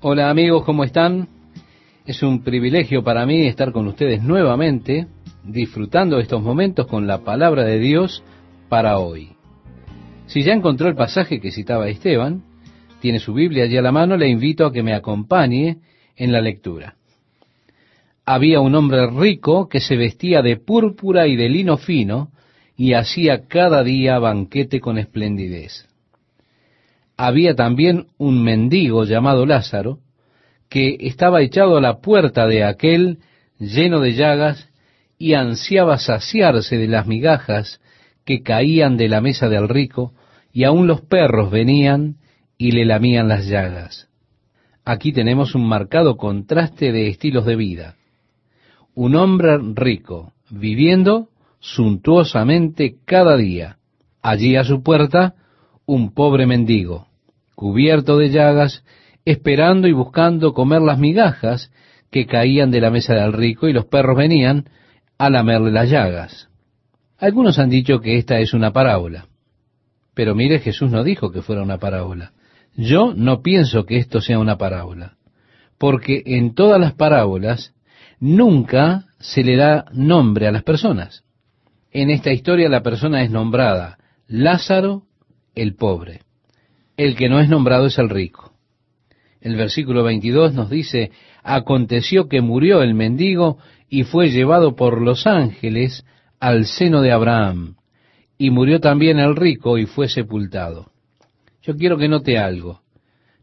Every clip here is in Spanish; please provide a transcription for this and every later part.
Hola amigos, ¿cómo están? Es un privilegio para mí estar con ustedes nuevamente, disfrutando estos momentos con la palabra de Dios para hoy. Si ya encontró el pasaje que citaba Esteban, tiene su Biblia allí a la mano, le invito a que me acompañe en la lectura. Había un hombre rico que se vestía de púrpura y de lino fino y hacía cada día banquete con esplendidez había también un mendigo llamado Lázaro, que estaba echado a la puerta de aquel lleno de llagas y ansiaba saciarse de las migajas que caían de la mesa del rico, y aun los perros venían y le lamían las llagas. Aquí tenemos un marcado contraste de estilos de vida. Un hombre rico, viviendo suntuosamente cada día. Allí a su puerta, un pobre mendigo, cubierto de llagas, esperando y buscando comer las migajas que caían de la mesa del rico y los perros venían a lamerle las llagas. Algunos han dicho que esta es una parábola, pero mire, Jesús no dijo que fuera una parábola. Yo no pienso que esto sea una parábola, porque en todas las parábolas nunca se le da nombre a las personas. En esta historia la persona es nombrada Lázaro el pobre. El que no es nombrado es el rico. El versículo 22 nos dice, aconteció que murió el mendigo y fue llevado por los ángeles al seno de Abraham, y murió también el rico y fue sepultado. Yo quiero que note algo.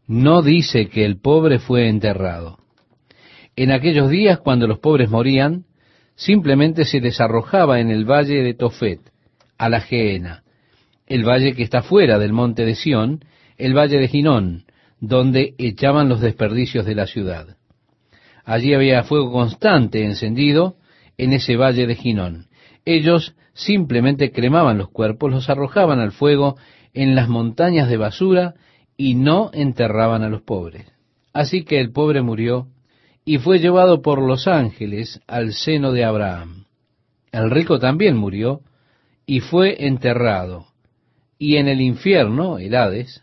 No dice que el pobre fue enterrado. En aquellos días, cuando los pobres morían, simplemente se les arrojaba en el valle de Tofet, a la Geena, el valle que está fuera del monte de Sión, el valle de Ginón, donde echaban los desperdicios de la ciudad. Allí había fuego constante encendido en ese valle de Ginón. Ellos simplemente cremaban los cuerpos, los arrojaban al fuego en las montañas de basura y no enterraban a los pobres. Así que el pobre murió y fue llevado por los ángeles al seno de Abraham. El rico también murió y fue enterrado. Y en el infierno, el Hades,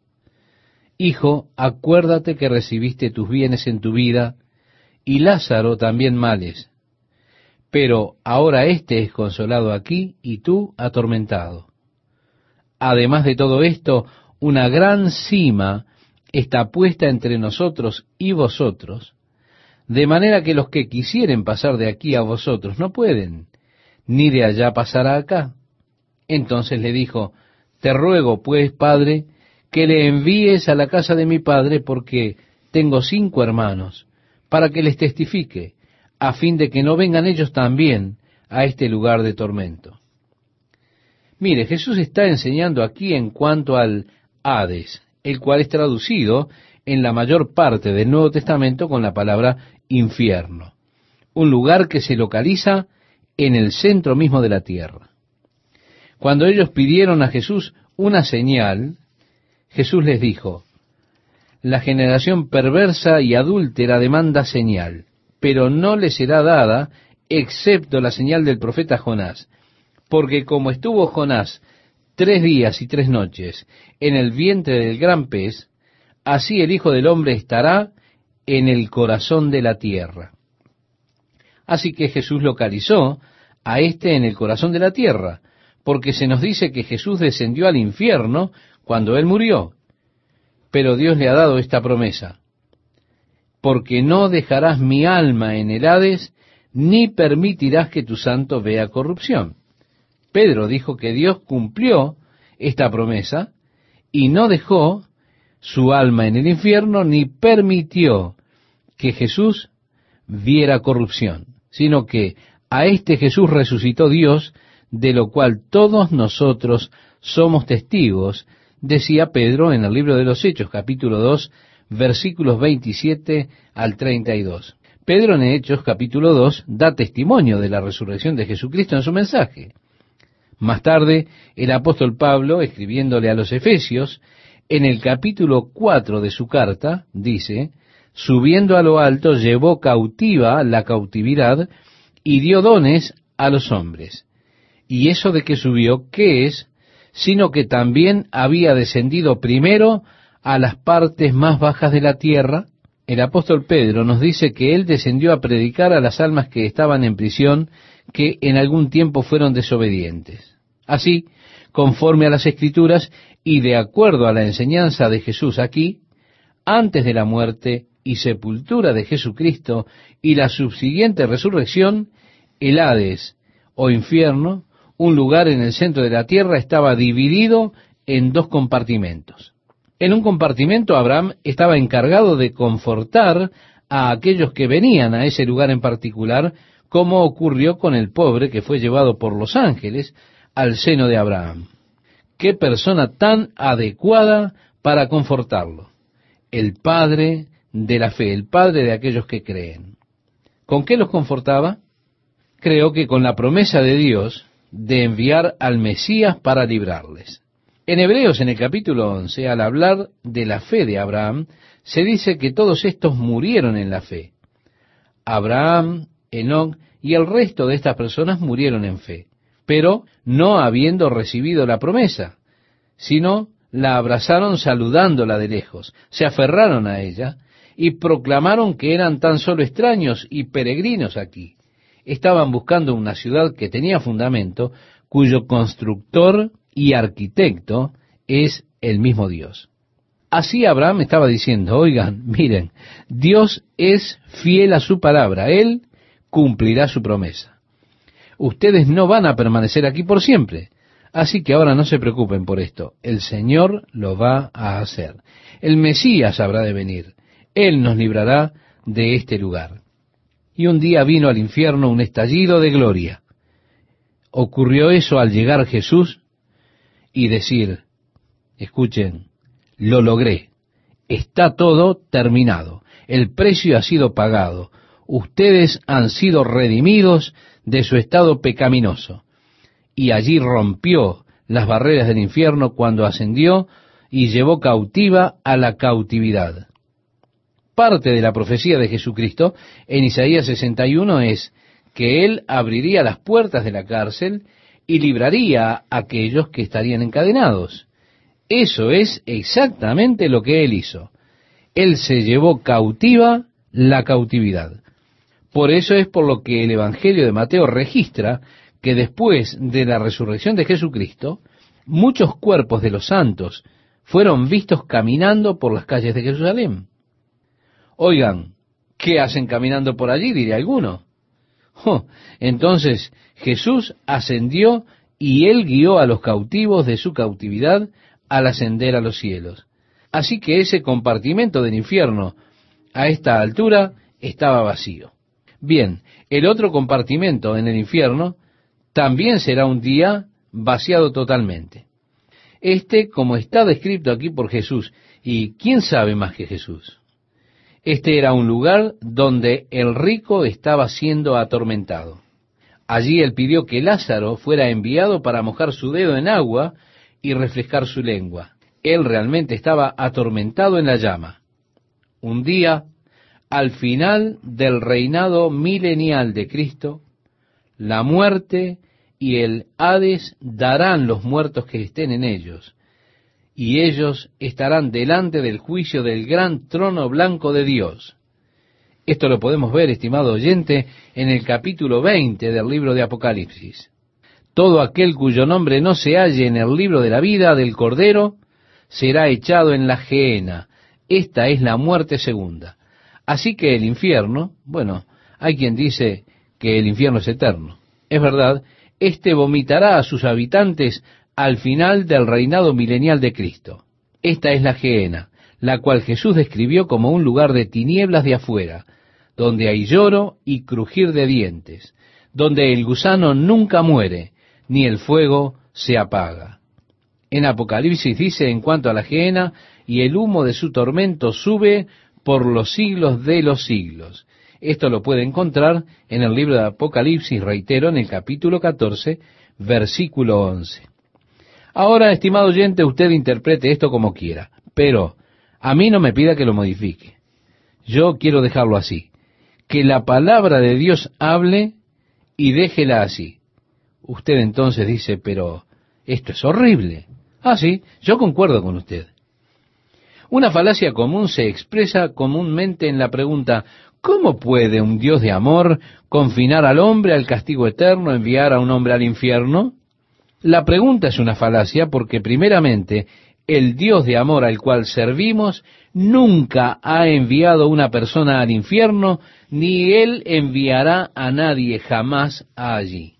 Hijo, acuérdate que recibiste tus bienes en tu vida, y Lázaro también males. Pero ahora éste es consolado aquí y tú atormentado. Además de todo esto, una gran cima está puesta entre nosotros y vosotros, de manera que los que quisieren pasar de aquí a vosotros no pueden, ni de allá pasar a acá. Entonces le dijo, Te ruego, pues, Padre, que le envíes a la casa de mi padre porque tengo cinco hermanos, para que les testifique, a fin de que no vengan ellos también a este lugar de tormento. Mire, Jesús está enseñando aquí en cuanto al Hades, el cual es traducido en la mayor parte del Nuevo Testamento con la palabra infierno, un lugar que se localiza en el centro mismo de la tierra. Cuando ellos pidieron a Jesús una señal, Jesús les dijo, la generación perversa y adúltera demanda señal, pero no le será dada excepto la señal del profeta Jonás, porque como estuvo Jonás tres días y tres noches en el vientre del gran pez, así el Hijo del Hombre estará en el corazón de la tierra. Así que Jesús localizó a éste en el corazón de la tierra, porque se nos dice que Jesús descendió al infierno cuando Él murió. Pero Dios le ha dado esta promesa, porque no dejarás mi alma en el Hades, ni permitirás que tu santo vea corrupción. Pedro dijo que Dios cumplió esta promesa y no dejó su alma en el infierno ni permitió que Jesús viera corrupción, sino que a este Jesús resucitó Dios, de lo cual todos nosotros somos testigos decía Pedro en el libro de los Hechos, capítulo 2, versículos 27 al 32. Pedro en Hechos capítulo 2 da testimonio de la resurrección de Jesucristo en su mensaje. Más tarde, el apóstol Pablo, escribiéndole a los Efesios, en el capítulo 4 de su carta, dice, subiendo a lo alto, llevó cautiva la cautividad y dio dones a los hombres. Y eso de que subió, ¿qué es? Sino que también había descendido primero a las partes más bajas de la tierra. El apóstol Pedro nos dice que él descendió a predicar a las almas que estaban en prisión, que en algún tiempo fueron desobedientes. Así, conforme a las escrituras y de acuerdo a la enseñanza de Jesús aquí, antes de la muerte y sepultura de Jesucristo y la subsiguiente resurrección, el Hades o infierno, un lugar en el centro de la tierra, estaba dividido en dos compartimentos. En un compartimento Abraham estaba encargado de confortar a aquellos que venían a ese lugar en particular, como ocurrió con el pobre que fue llevado por los ángeles al seno de Abraham. Qué persona tan adecuada para confortarlo. El Padre de la fe, el Padre de aquellos que creen. ¿Con qué los confortaba? Creo que con la promesa de Dios de enviar al Mesías para librarles. En Hebreos, en el capítulo 11, al hablar de la fe de Abraham, se dice que todos estos murieron en la fe. Abraham, Enoch y el resto de estas personas murieron en fe, pero no habiendo recibido la promesa, sino la abrazaron saludándola de lejos, se aferraron a ella y proclamaron que eran tan solo extraños y peregrinos aquí. Estaban buscando una ciudad que tenía fundamento, cuyo constructor y arquitecto es el mismo Dios. Así Abraham estaba diciendo, oigan, miren, Dios es fiel a su palabra, Él cumplirá su promesa. Ustedes no van a permanecer aquí por siempre, así que ahora no se preocupen por esto, el Señor lo va a hacer. El Mesías habrá de venir, Él nos librará de este lugar. Y un día vino al infierno un estallido de gloria. Ocurrió eso al llegar Jesús y decir, escuchen, lo logré, está todo terminado, el precio ha sido pagado, ustedes han sido redimidos de su estado pecaminoso. Y allí rompió las barreras del infierno cuando ascendió y llevó cautiva a la cautividad. Parte de la profecía de Jesucristo en Isaías 61 es que Él abriría las puertas de la cárcel y libraría a aquellos que estarían encadenados. Eso es exactamente lo que Él hizo. Él se llevó cautiva la cautividad. Por eso es por lo que el Evangelio de Mateo registra que después de la resurrección de Jesucristo, muchos cuerpos de los santos fueron vistos caminando por las calles de Jerusalén. Oigan, ¿qué hacen caminando por allí? diré alguno. Oh, entonces Jesús ascendió y él guió a los cautivos de su cautividad al ascender a los cielos. Así que ese compartimento del infierno a esta altura estaba vacío. Bien, el otro compartimento en el infierno también será un día vaciado totalmente. Este, como está descrito aquí por Jesús, y quién sabe más que Jesús. Este era un lugar donde el rico estaba siendo atormentado. Allí él pidió que Lázaro fuera enviado para mojar su dedo en agua y refrescar su lengua. Él realmente estaba atormentado en la llama. Un día, al final del reinado milenial de Cristo, la muerte y el Hades darán los muertos que estén en ellos, y ellos estarán delante del juicio del gran trono blanco de Dios. Esto lo podemos ver, estimado oyente, en el capítulo 20 del libro de Apocalipsis. Todo aquel cuyo nombre no se halle en el libro de la vida del Cordero será echado en la gehenna. Esta es la muerte segunda. Así que el infierno, bueno, hay quien dice que el infierno es eterno. Es verdad, éste vomitará a sus habitantes al final del reinado milenial de Cristo. Esta es la gehenna, la cual Jesús describió como un lugar de tinieblas de afuera, donde hay lloro y crujir de dientes, donde el gusano nunca muere, ni el fuego se apaga. En Apocalipsis dice en cuanto a la gehenna, y el humo de su tormento sube por los siglos de los siglos. Esto lo puede encontrar en el libro de Apocalipsis, reitero, en el capítulo 14, versículo 11. Ahora, estimado oyente, usted interprete esto como quiera, pero a mí no me pida que lo modifique. Yo quiero dejarlo así. Que la palabra de Dios hable y déjela así. Usted entonces dice, pero esto es horrible. Ah, sí, yo concuerdo con usted. Una falacia común se expresa comúnmente en la pregunta, ¿cómo puede un Dios de amor confinar al hombre al castigo eterno, enviar a un hombre al infierno? La pregunta es una falacia porque primeramente el Dios de amor al cual servimos nunca ha enviado una persona al infierno, ni él enviará a nadie jamás allí.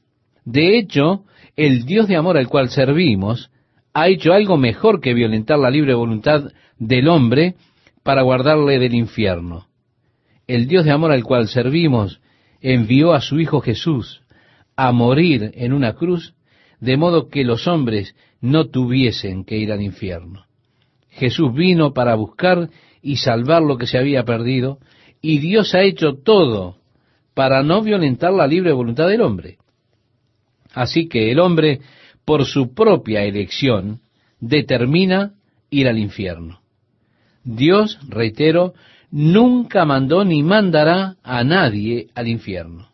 De hecho, el Dios de amor al cual servimos ha hecho algo mejor que violentar la libre voluntad del hombre para guardarle del infierno. El Dios de amor al cual servimos envió a su Hijo Jesús a morir en una cruz, de modo que los hombres no tuviesen que ir al infierno. Jesús vino para buscar y salvar lo que se había perdido, y Dios ha hecho todo para no violentar la libre voluntad del hombre. Así que el hombre, por su propia elección, determina ir al infierno. Dios, reitero, nunca mandó ni mandará a nadie al infierno.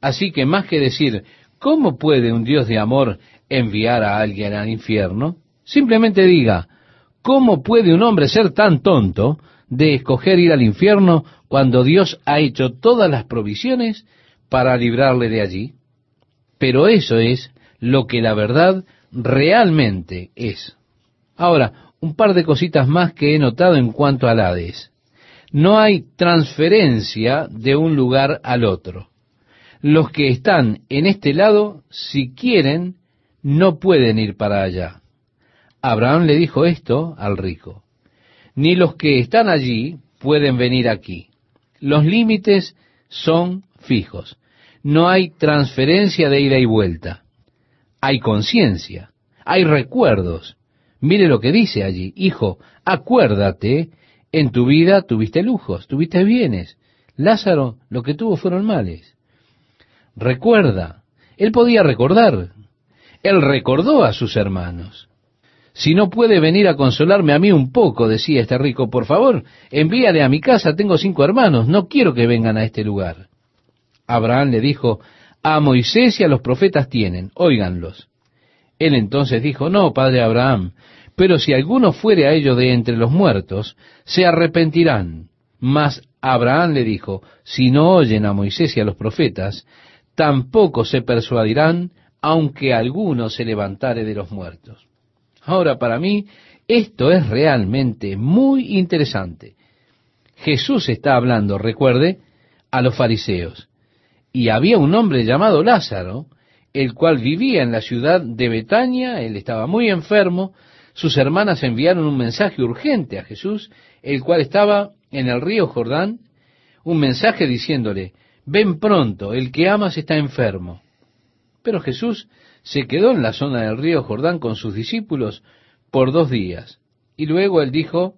Así que más que decir, ¿cómo puede un Dios de amor enviar a alguien al infierno? Simplemente diga, ¿cómo puede un hombre ser tan tonto de escoger ir al infierno cuando Dios ha hecho todas las provisiones para librarle de allí? Pero eso es lo que la verdad realmente es. Ahora, un par de cositas más que he notado en cuanto al Hades. No hay transferencia de un lugar al otro. Los que están en este lado, si quieren, no pueden ir para allá. Abraham le dijo esto al rico. Ni los que están allí pueden venir aquí. Los límites son fijos no hay transferencia de ida y vuelta. Hay conciencia, hay recuerdos. Mire lo que dice allí, hijo, acuérdate, en tu vida tuviste lujos, tuviste bienes. Lázaro lo que tuvo fueron males. Recuerda, él podía recordar. Él recordó a sus hermanos. Si no puede venir a consolarme a mí un poco, decía este rico, por favor, envíale a mi casa, tengo cinco hermanos, no quiero que vengan a este lugar. Abraham le dijo, a Moisés y a los profetas tienen, óiganlos. Él entonces dijo, no, padre Abraham, pero si alguno fuere a ellos de entre los muertos, se arrepentirán. Mas Abraham le dijo, si no oyen a Moisés y a los profetas, tampoco se persuadirán, aunque alguno se levantare de los muertos. Ahora, para mí, esto es realmente muy interesante. Jesús está hablando, recuerde, a los fariseos. Y había un hombre llamado Lázaro, el cual vivía en la ciudad de Betania, él estaba muy enfermo, sus hermanas enviaron un mensaje urgente a Jesús, el cual estaba en el río Jordán, un mensaje diciéndole, ven pronto, el que amas está enfermo. Pero Jesús se quedó en la zona del río Jordán con sus discípulos por dos días, y luego él dijo,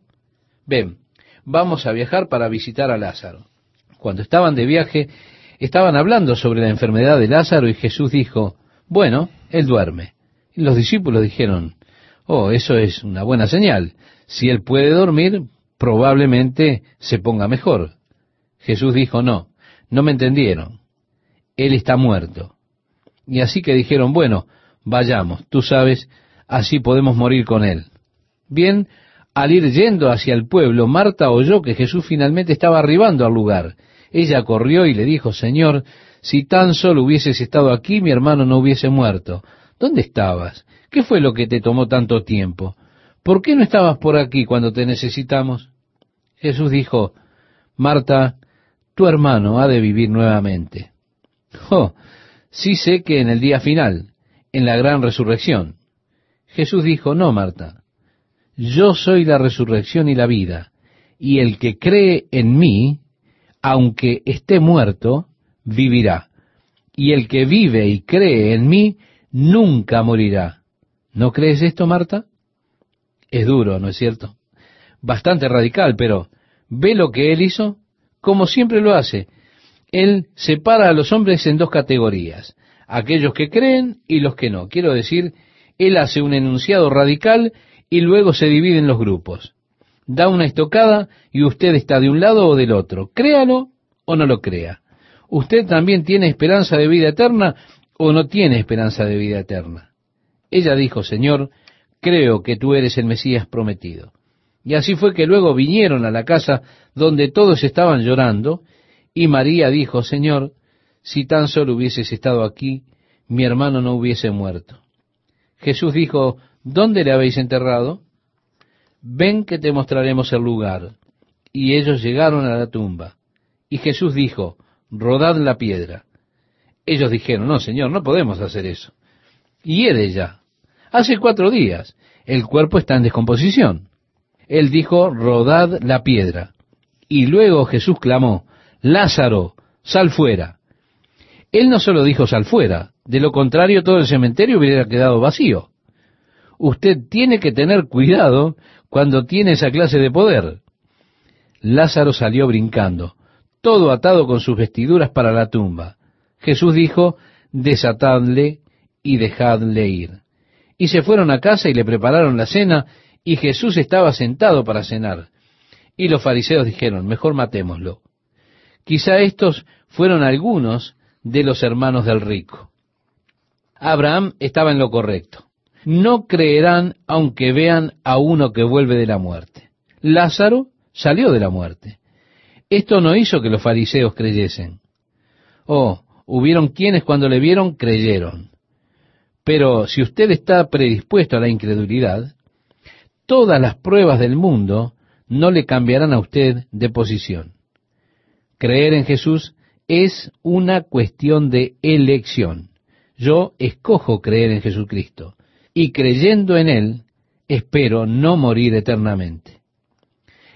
ven, vamos a viajar para visitar a Lázaro. Cuando estaban de viaje, Estaban hablando sobre la enfermedad de Lázaro y Jesús dijo, bueno, él duerme. Y los discípulos dijeron, oh, eso es una buena señal. Si él puede dormir, probablemente se ponga mejor. Jesús dijo, no, no me entendieron. Él está muerto. Y así que dijeron, bueno, vayamos, tú sabes, así podemos morir con él. Bien, al ir yendo hacia el pueblo, Marta oyó que Jesús finalmente estaba arribando al lugar ella corrió y le dijo, Señor, si tan solo hubieses estado aquí, mi hermano no hubiese muerto. ¿Dónde estabas? ¿Qué fue lo que te tomó tanto tiempo? ¿Por qué no estabas por aquí cuando te necesitamos? Jesús dijo, Marta, tu hermano ha de vivir nuevamente. Oh, sí sé que en el día final, en la gran resurrección. Jesús dijo, no, Marta, yo soy la resurrección y la vida, y el que cree en mí, aunque esté muerto, vivirá. Y el que vive y cree en mí, nunca morirá. ¿No crees esto, Marta? Es duro, ¿no es cierto? Bastante radical, pero ¿ve lo que él hizo? Como siempre lo hace. Él separa a los hombres en dos categorías, aquellos que creen y los que no. Quiero decir, Él hace un enunciado radical y luego se divide en los grupos. Da una estocada y usted está de un lado o del otro. Créalo o no lo crea. ¿Usted también tiene esperanza de vida eterna o no tiene esperanza de vida eterna? Ella dijo, Señor, creo que tú eres el Mesías prometido. Y así fue que luego vinieron a la casa donde todos estaban llorando, y María dijo, Señor, si tan solo hubieses estado aquí, mi hermano no hubiese muerto. Jesús dijo, ¿dónde le habéis enterrado? Ven que te mostraremos el lugar. Y ellos llegaron a la tumba. Y Jesús dijo, rodad la piedra. Ellos dijeron, no, Señor, no podemos hacer eso. Y de ya. Hace cuatro días. El cuerpo está en descomposición. Él dijo, rodad la piedra. Y luego Jesús clamó, Lázaro, sal fuera. Él no solo dijo sal fuera, de lo contrario todo el cementerio hubiera quedado vacío. Usted tiene que tener cuidado cuando tiene esa clase de poder. Lázaro salió brincando, todo atado con sus vestiduras para la tumba. Jesús dijo, desatadle y dejadle ir. Y se fueron a casa y le prepararon la cena, y Jesús estaba sentado para cenar. Y los fariseos dijeron, mejor matémoslo. Quizá estos fueron algunos de los hermanos del rico. Abraham estaba en lo correcto. No creerán aunque vean a uno que vuelve de la muerte. Lázaro salió de la muerte. Esto no hizo que los fariseos creyesen. Oh, hubieron quienes cuando le vieron creyeron. Pero si usted está predispuesto a la incredulidad, todas las pruebas del mundo no le cambiarán a usted de posición. Creer en Jesús es una cuestión de elección. Yo escojo creer en Jesucristo y creyendo en Él, espero no morir eternamente.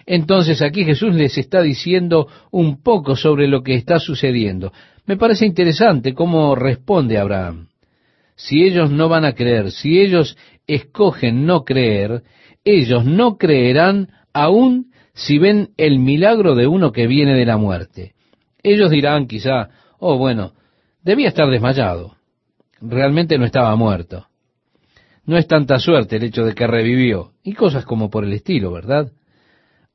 Entonces aquí Jesús les está diciendo un poco sobre lo que está sucediendo. Me parece interesante cómo responde Abraham. Si ellos no van a creer, si ellos escogen no creer, ellos no creerán aún si ven el milagro de uno que viene de la muerte. Ellos dirán quizá, oh bueno, debía estar desmayado. Realmente no estaba muerto. No es tanta suerte el hecho de que revivió, y cosas como por el estilo, ¿verdad?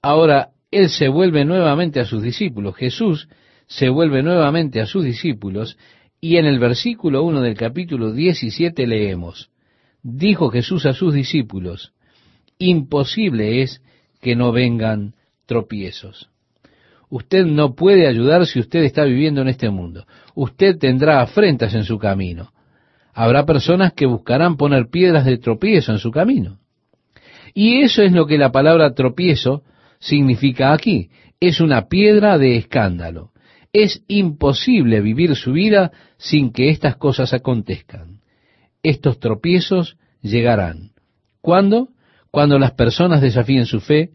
Ahora, Él se vuelve nuevamente a sus discípulos, Jesús se vuelve nuevamente a sus discípulos, y en el versículo 1 del capítulo 17 leemos, dijo Jesús a sus discípulos, imposible es que no vengan tropiezos. Usted no puede ayudar si usted está viviendo en este mundo. Usted tendrá afrentas en su camino. Habrá personas que buscarán poner piedras de tropiezo en su camino. Y eso es lo que la palabra tropiezo significa aquí. Es una piedra de escándalo. Es imposible vivir su vida sin que estas cosas acontezcan. Estos tropiezos llegarán. ¿Cuándo? Cuando las personas desafíen su fe,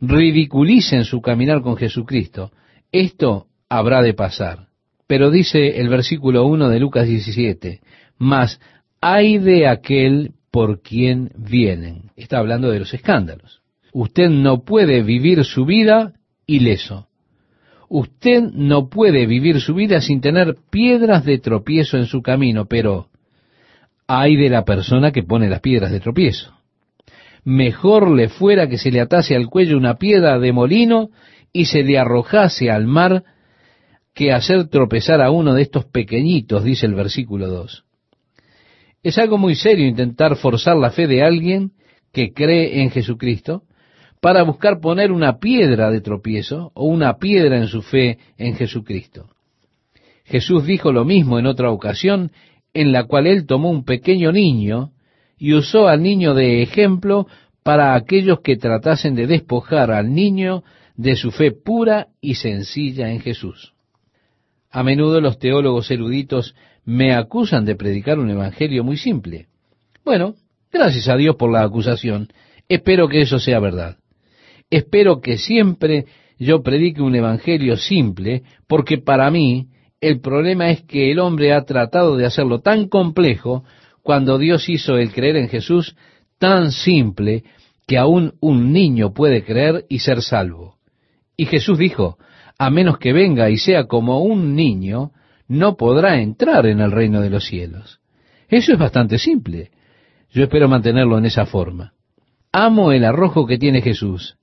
ridiculicen su caminar con Jesucristo. Esto habrá de pasar. Pero dice el versículo 1 de Lucas 17, mas hay de aquel por quien vienen. Está hablando de los escándalos. Usted no puede vivir su vida ileso. Usted no puede vivir su vida sin tener piedras de tropiezo en su camino, pero hay de la persona que pone las piedras de tropiezo mejor le fuera que se le atase al cuello una piedra de molino y se le arrojase al mar que hacer tropezar a uno de estos pequeñitos, dice el versículo 2. Es algo muy serio intentar forzar la fe de alguien que cree en Jesucristo para buscar poner una piedra de tropiezo o una piedra en su fe en Jesucristo. Jesús dijo lo mismo en otra ocasión en la cual él tomó un pequeño niño y usó al niño de ejemplo para aquellos que tratasen de despojar al niño de su fe pura y sencilla en Jesús. A menudo los teólogos eruditos me acusan de predicar un evangelio muy simple. Bueno, gracias a Dios por la acusación. Espero que eso sea verdad. Espero que siempre yo predique un evangelio simple, porque para mí el problema es que el hombre ha tratado de hacerlo tan complejo cuando Dios hizo el creer en Jesús tan simple que aún un niño puede creer y ser salvo. Y Jesús dijo, a menos que venga y sea como un niño, no podrá entrar en el reino de los cielos. Eso es bastante simple. Yo espero mantenerlo en esa forma. Amo el arrojo que tiene Jesús.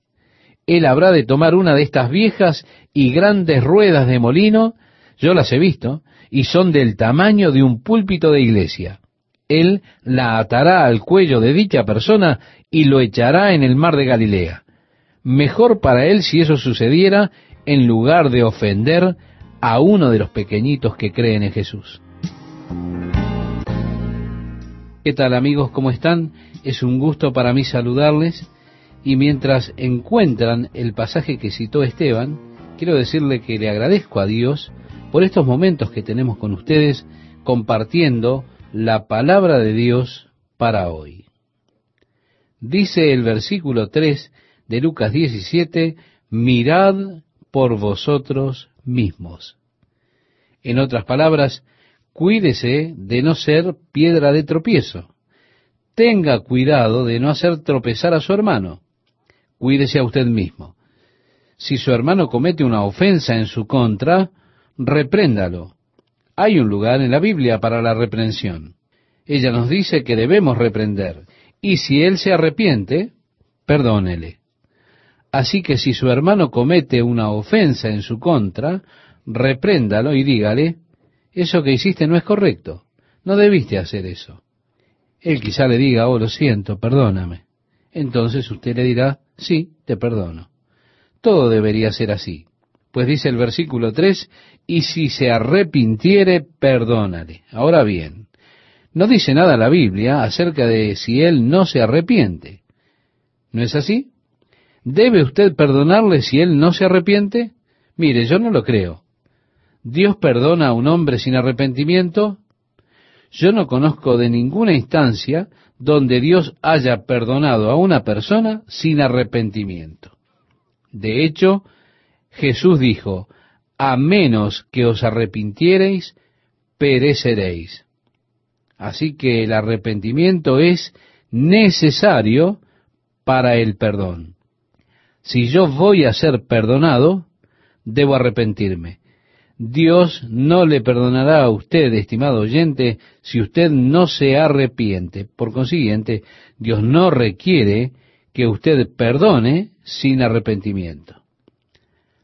Él habrá de tomar una de estas viejas y grandes ruedas de molino, yo las he visto, y son del tamaño de un púlpito de iglesia. Él la atará al cuello de dicha persona y lo echará en el mar de Galilea. Mejor para él si eso sucediera en lugar de ofender a uno de los pequeñitos que creen en Jesús. ¿Qué tal amigos? ¿Cómo están? Es un gusto para mí saludarles y mientras encuentran el pasaje que citó Esteban, quiero decirle que le agradezco a Dios por estos momentos que tenemos con ustedes compartiendo la palabra de Dios para hoy. Dice el versículo 3 de Lucas 17, mirad por vosotros mismos. En otras palabras, cuídese de no ser piedra de tropiezo. Tenga cuidado de no hacer tropezar a su hermano. Cuídese a usted mismo. Si su hermano comete una ofensa en su contra, repréndalo. Hay un lugar en la Biblia para la reprensión. Ella nos dice que debemos reprender. Y si él se arrepiente, perdónele. Así que si su hermano comete una ofensa en su contra, repréndalo y dígale, eso que hiciste no es correcto, no debiste hacer eso. Él quizá le diga, oh, lo siento, perdóname. Entonces usted le dirá, sí, te perdono. Todo debería ser así. Pues dice el versículo 3, y si se arrepintiere, perdónale. Ahora bien, no dice nada la Biblia acerca de si él no se arrepiente. ¿No es así? ¿Debe usted perdonarle si él no se arrepiente? Mire, yo no lo creo. ¿Dios perdona a un hombre sin arrepentimiento? Yo no conozco de ninguna instancia donde Dios haya perdonado a una persona sin arrepentimiento. De hecho, Jesús dijo, a menos que os arrepintiereis, pereceréis. Así que el arrepentimiento es necesario para el perdón. Si yo voy a ser perdonado, debo arrepentirme. Dios no le perdonará a usted, estimado oyente, si usted no se arrepiente. Por consiguiente, Dios no requiere que usted perdone sin arrepentimiento.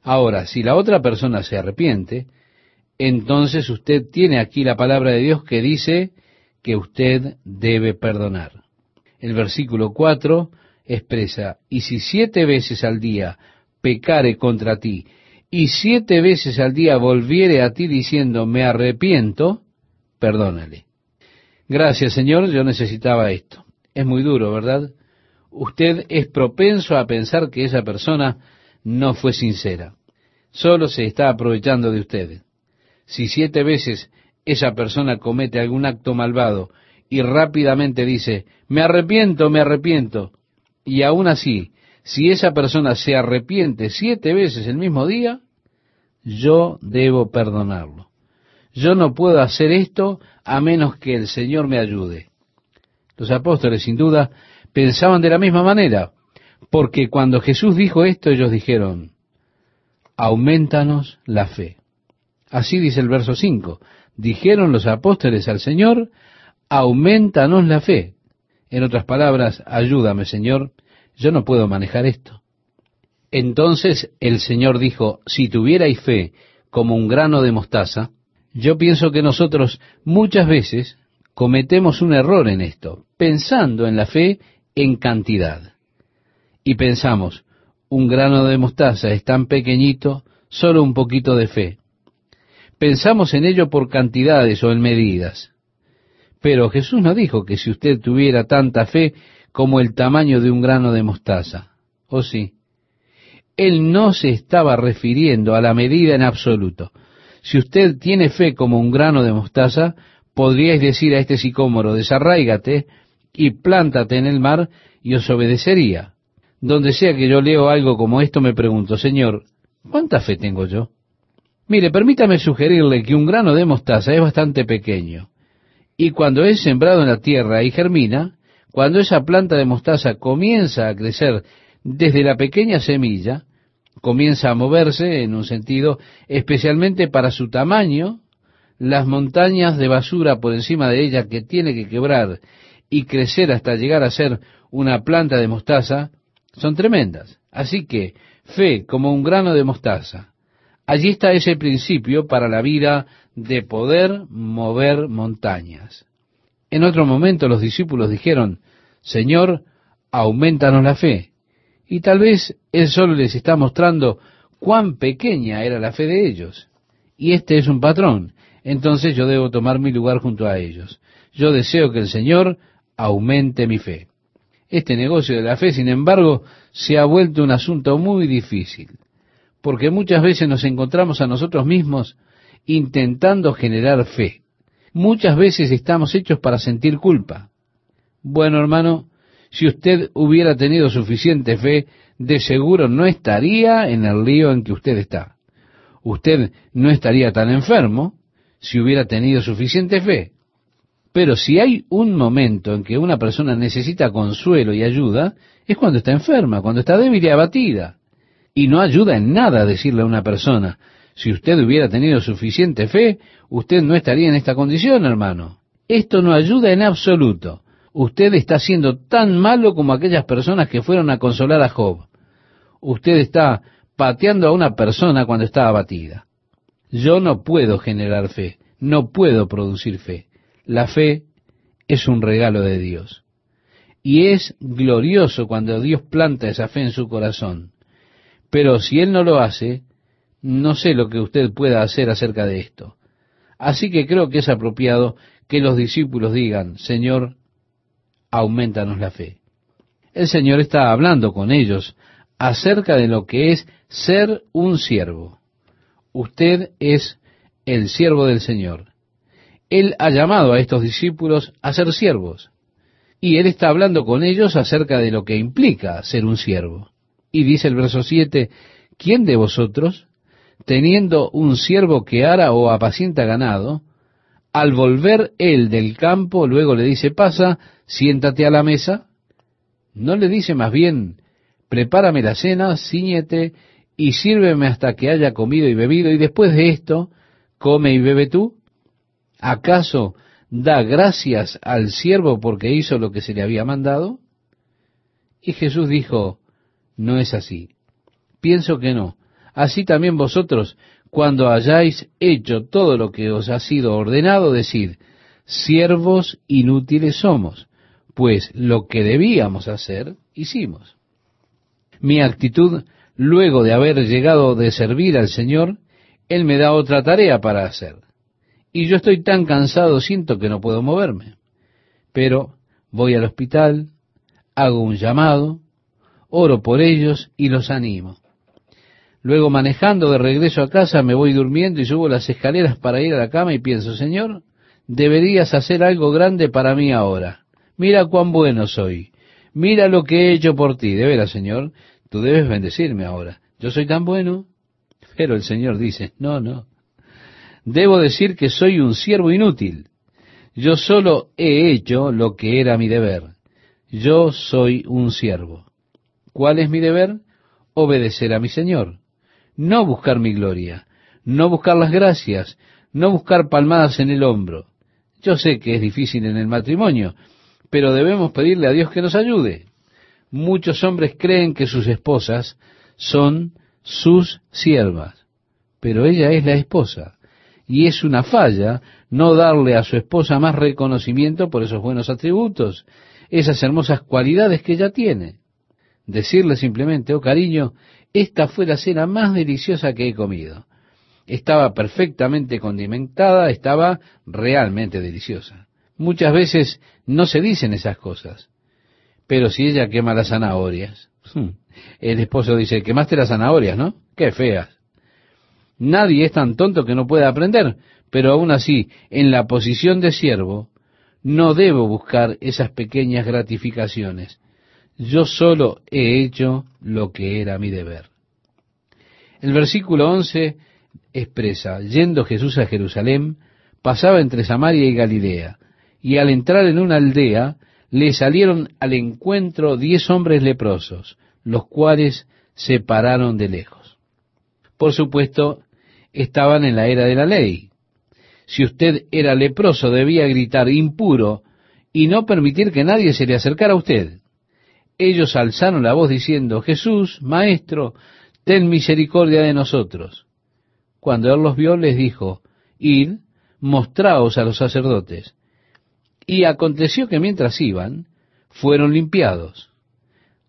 Ahora, si la otra persona se arrepiente, entonces usted tiene aquí la palabra de Dios que dice que usted debe perdonar. El versículo 4 expresa, y si siete veces al día pecare contra ti, y siete veces al día volviere a ti diciendo, me arrepiento, perdónale. Gracias Señor, yo necesitaba esto. Es muy duro, ¿verdad? Usted es propenso a pensar que esa persona no fue sincera. Solo se está aprovechando de usted. Si siete veces esa persona comete algún acto malvado y rápidamente dice, me arrepiento, me arrepiento, y aún así, si esa persona se arrepiente siete veces el mismo día, yo debo perdonarlo. Yo no puedo hacer esto a menos que el Señor me ayude. Los apóstoles, sin duda, pensaban de la misma manera, porque cuando Jesús dijo esto, ellos dijeron, aumentanos la fe. Así dice el verso 5. Dijeron los apóstoles al Señor, aumentanos la fe. En otras palabras, ayúdame, Señor, yo no puedo manejar esto. Entonces el Señor dijo, si tuvierais fe como un grano de mostaza, yo pienso que nosotros muchas veces cometemos un error en esto, pensando en la fe en cantidad. Y pensamos, un grano de mostaza es tan pequeñito, solo un poquito de fe. Pensamos en ello por cantidades o en medidas. Pero Jesús no dijo que si usted tuviera tanta fe como el tamaño de un grano de mostaza, ¿o sí? Él no se estaba refiriendo a la medida en absoluto. Si usted tiene fe como un grano de mostaza, podríais decir a este sicómoro, desarráigate y plántate en el mar y os obedecería. Donde sea que yo leo algo como esto, me pregunto, Señor, ¿cuánta fe tengo yo? Mire, permítame sugerirle que un grano de mostaza es bastante pequeño. Y cuando es sembrado en la tierra y germina, cuando esa planta de mostaza comienza a crecer desde la pequeña semilla, comienza a moverse en un sentido, especialmente para su tamaño, las montañas de basura por encima de ella que tiene que quebrar y crecer hasta llegar a ser una planta de mostaza, son tremendas. Así que fe como un grano de mostaza. Allí está ese principio para la vida de poder mover montañas. En otro momento los discípulos dijeron, Señor, aumentanos la fe. Y tal vez Él solo les está mostrando cuán pequeña era la fe de ellos. Y este es un patrón. Entonces yo debo tomar mi lugar junto a ellos. Yo deseo que el Señor aumente mi fe. Este negocio de la fe, sin embargo, se ha vuelto un asunto muy difícil, porque muchas veces nos encontramos a nosotros mismos intentando generar fe. Muchas veces estamos hechos para sentir culpa. Bueno, hermano, si usted hubiera tenido suficiente fe, de seguro no estaría en el lío en que usted está. Usted no estaría tan enfermo si hubiera tenido suficiente fe. Pero si hay un momento en que una persona necesita consuelo y ayuda, es cuando está enferma, cuando está débil y abatida. Y no ayuda en nada decirle a una persona, si usted hubiera tenido suficiente fe, usted no estaría en esta condición, hermano. Esto no ayuda en absoluto. Usted está siendo tan malo como aquellas personas que fueron a consolar a Job. Usted está pateando a una persona cuando está abatida. Yo no puedo generar fe, no puedo producir fe. La fe es un regalo de Dios. Y es glorioso cuando Dios planta esa fe en su corazón. Pero si Él no lo hace, no sé lo que usted pueda hacer acerca de esto. Así que creo que es apropiado que los discípulos digan, Señor, aumentanos la fe. El Señor está hablando con ellos acerca de lo que es ser un siervo. Usted es el siervo del Señor. Él ha llamado a estos discípulos a ser siervos. Y Él está hablando con ellos acerca de lo que implica ser un siervo. Y dice el verso 7, ¿quién de vosotros, teniendo un siervo que ara o apacienta ganado, al volver él del campo, luego le dice, pasa, siéntate a la mesa? ¿No le dice más bien, prepárame la cena, ciñete y sírveme hasta que haya comido y bebido, y después de esto, come y bebe tú? ¿Acaso da gracias al siervo porque hizo lo que se le había mandado? Y Jesús dijo, no es así. Pienso que no. Así también vosotros, cuando hayáis hecho todo lo que os ha sido ordenado, decid, siervos inútiles somos, pues lo que debíamos hacer, hicimos. Mi actitud, luego de haber llegado de servir al Señor, Él me da otra tarea para hacer y yo estoy tan cansado, siento que no puedo moverme. Pero voy al hospital, hago un llamado, oro por ellos y los animo. Luego manejando de regreso a casa me voy durmiendo y subo las escaleras para ir a la cama y pienso, Señor, deberías hacer algo grande para mí ahora. Mira cuán bueno soy. Mira lo que he hecho por ti. De veras, Señor, tú debes bendecirme ahora. Yo soy tan bueno. Pero el Señor dice, no, no debo decir que soy un siervo inútil. Yo solo he hecho lo que era mi deber. Yo soy un siervo. ¿Cuál es mi deber? Obedecer a mi Señor. No buscar mi gloria, no buscar las gracias, no buscar palmadas en el hombro. Yo sé que es difícil en el matrimonio, pero debemos pedirle a Dios que nos ayude. Muchos hombres creen que sus esposas son sus siervas, pero ella es la esposa y es una falla no darle a su esposa más reconocimiento por esos buenos atributos, esas hermosas cualidades que ella tiene. Decirle simplemente, oh cariño, esta fue la cena más deliciosa que he comido. Estaba perfectamente condimentada, estaba realmente deliciosa. Muchas veces no se dicen esas cosas, pero si ella quema las zanahorias, el esposo dice, quemaste las zanahorias, ¿no? Qué feas. Nadie es tan tonto que no pueda aprender, pero aún así, en la posición de siervo, no debo buscar esas pequeñas gratificaciones. Yo solo he hecho lo que era mi deber. El versículo 11 expresa, yendo Jesús a Jerusalén, pasaba entre Samaria y Galilea, y al entrar en una aldea, le salieron al encuentro diez hombres leprosos, los cuales se pararon de lejos. Por supuesto, estaban en la era de la ley. Si usted era leproso, debía gritar impuro y no permitir que nadie se le acercara a usted. Ellos alzaron la voz diciendo, Jesús, Maestro, ten misericordia de nosotros. Cuando él los vio, les dijo, Id, mostraos a los sacerdotes. Y aconteció que mientras iban, fueron limpiados.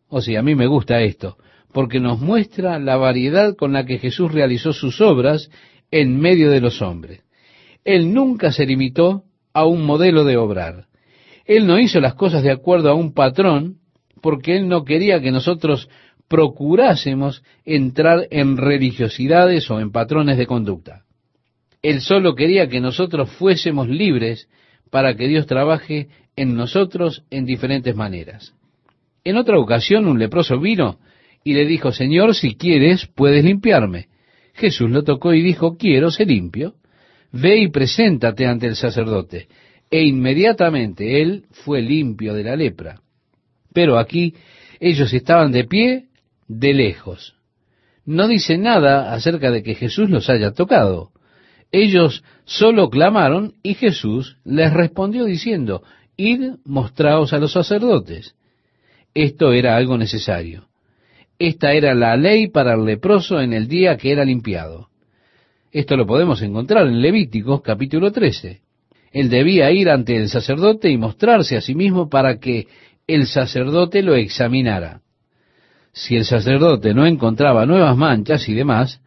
O sea, a mí me gusta esto, porque nos muestra la variedad con la que Jesús realizó sus obras en medio de los hombres. Él nunca se limitó a un modelo de obrar. Él no hizo las cosas de acuerdo a un patrón, porque Él no quería que nosotros procurásemos entrar en religiosidades o en patrones de conducta. Él solo quería que nosotros fuésemos libres para que Dios trabaje en nosotros en diferentes maneras. En otra ocasión un leproso vino y le dijo, Señor, si quieres, puedes limpiarme. Jesús lo tocó y dijo, quiero ser limpio. Ve y preséntate ante el sacerdote. E inmediatamente él fue limpio de la lepra. Pero aquí ellos estaban de pie de lejos. No dice nada acerca de que Jesús los haya tocado. Ellos solo clamaron y Jesús les respondió diciendo, Id, mostraos a los sacerdotes. Esto era algo necesario. Esta era la ley para el leproso en el día que era limpiado. Esto lo podemos encontrar en Levíticos capítulo 13. Él debía ir ante el sacerdote y mostrarse a sí mismo para que el sacerdote lo examinara. Si el sacerdote no encontraba nuevas manchas y demás,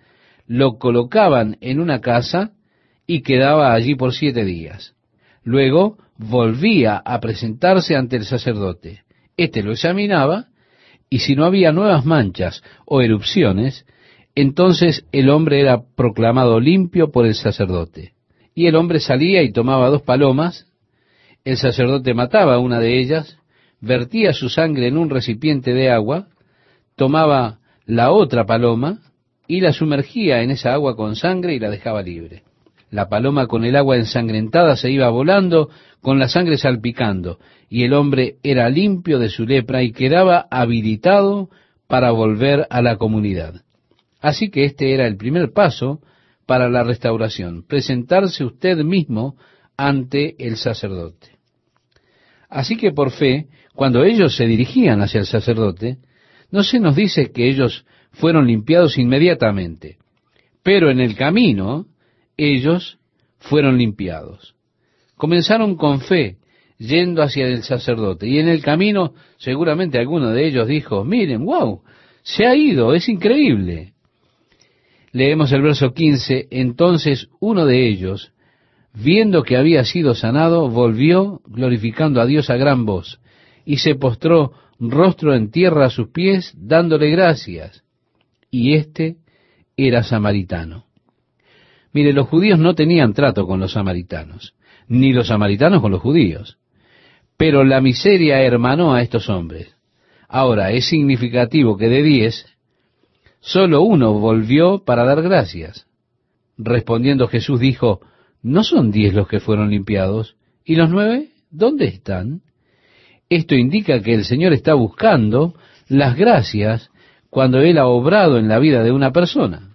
lo colocaban en una casa y quedaba allí por siete días. Luego volvía a presentarse ante el sacerdote. Este lo examinaba y si no había nuevas manchas o erupciones, entonces el hombre era proclamado limpio por el sacerdote. Y el hombre salía y tomaba dos palomas, el sacerdote mataba una de ellas, vertía su sangre en un recipiente de agua, tomaba la otra paloma y la sumergía en esa agua con sangre y la dejaba libre. La paloma con el agua ensangrentada se iba volando, con la sangre salpicando, y el hombre era limpio de su lepra y quedaba habilitado para volver a la comunidad. Así que este era el primer paso para la restauración, presentarse usted mismo ante el sacerdote. Así que por fe, cuando ellos se dirigían hacia el sacerdote, no se nos dice que ellos fueron limpiados inmediatamente, pero en el camino ellos fueron limpiados. Comenzaron con fe, yendo hacia el sacerdote, y en el camino seguramente alguno de ellos dijo, miren, wow, se ha ido, es increíble. Leemos el verso 15, entonces uno de ellos, viendo que había sido sanado, volvió glorificando a Dios a gran voz, y se postró rostro en tierra a sus pies, dándole gracias. Y éste era samaritano. Mire, los judíos no tenían trato con los samaritanos, ni los samaritanos con los judíos. Pero la miseria hermanó a estos hombres. Ahora, es significativo que de diez, solo uno volvió para dar gracias. Respondiendo Jesús dijo, ¿no son diez los que fueron limpiados? ¿Y los nueve? ¿Dónde están? Esto indica que el Señor está buscando las gracias cuando Él ha obrado en la vida de una persona.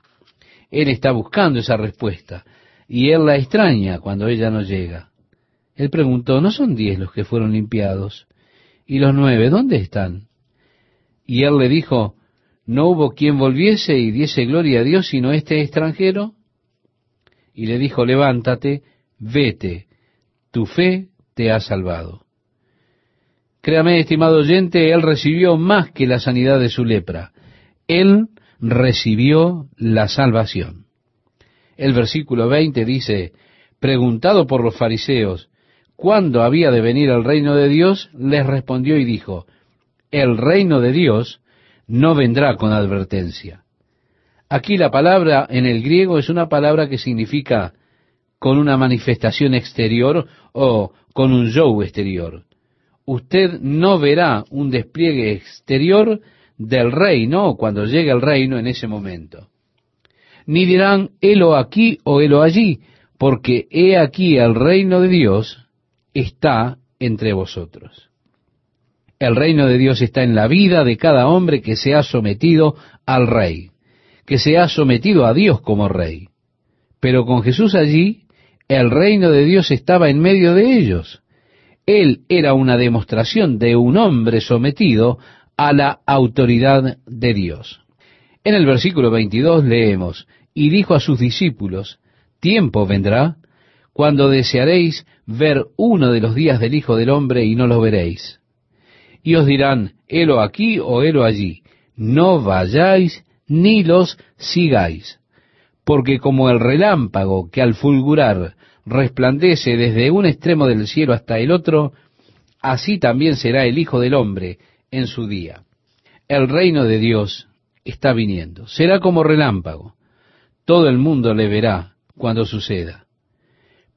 Él está buscando esa respuesta y Él la extraña cuando ella no llega. Él preguntó, ¿no son diez los que fueron limpiados? ¿Y los nueve dónde están? Y Él le dijo, ¿no hubo quien volviese y diese gloria a Dios sino este extranjero? Y le dijo, levántate, vete, tu fe te ha salvado. Créame, estimado oyente, él recibió más que la sanidad de su lepra. Él recibió la salvación. El versículo 20 dice, preguntado por los fariseos, ¿cuándo había de venir el reino de Dios? Les respondió y dijo, el reino de Dios no vendrá con advertencia. Aquí la palabra en el griego es una palabra que significa con una manifestación exterior o con un show exterior usted no verá un despliegue exterior del reino cuando llegue el reino en ese momento. Ni dirán, helo aquí o helo allí, porque he aquí el reino de Dios está entre vosotros. El reino de Dios está en la vida de cada hombre que se ha sometido al rey. que se ha sometido a Dios como rey. Pero con Jesús allí, el reino de Dios estaba en medio de ellos. Él era una demostración de un hombre sometido a la autoridad de Dios. En el versículo 22 leemos, y dijo a sus discípulos, tiempo vendrá cuando desearéis ver uno de los días del Hijo del Hombre y no lo veréis. Y os dirán, helo aquí o helo allí, no vayáis ni los sigáis, porque como el relámpago que al fulgurar resplandece desde un extremo del cielo hasta el otro, así también será el Hijo del Hombre en su día. El reino de Dios está viniendo. Será como relámpago. Todo el mundo le verá cuando suceda.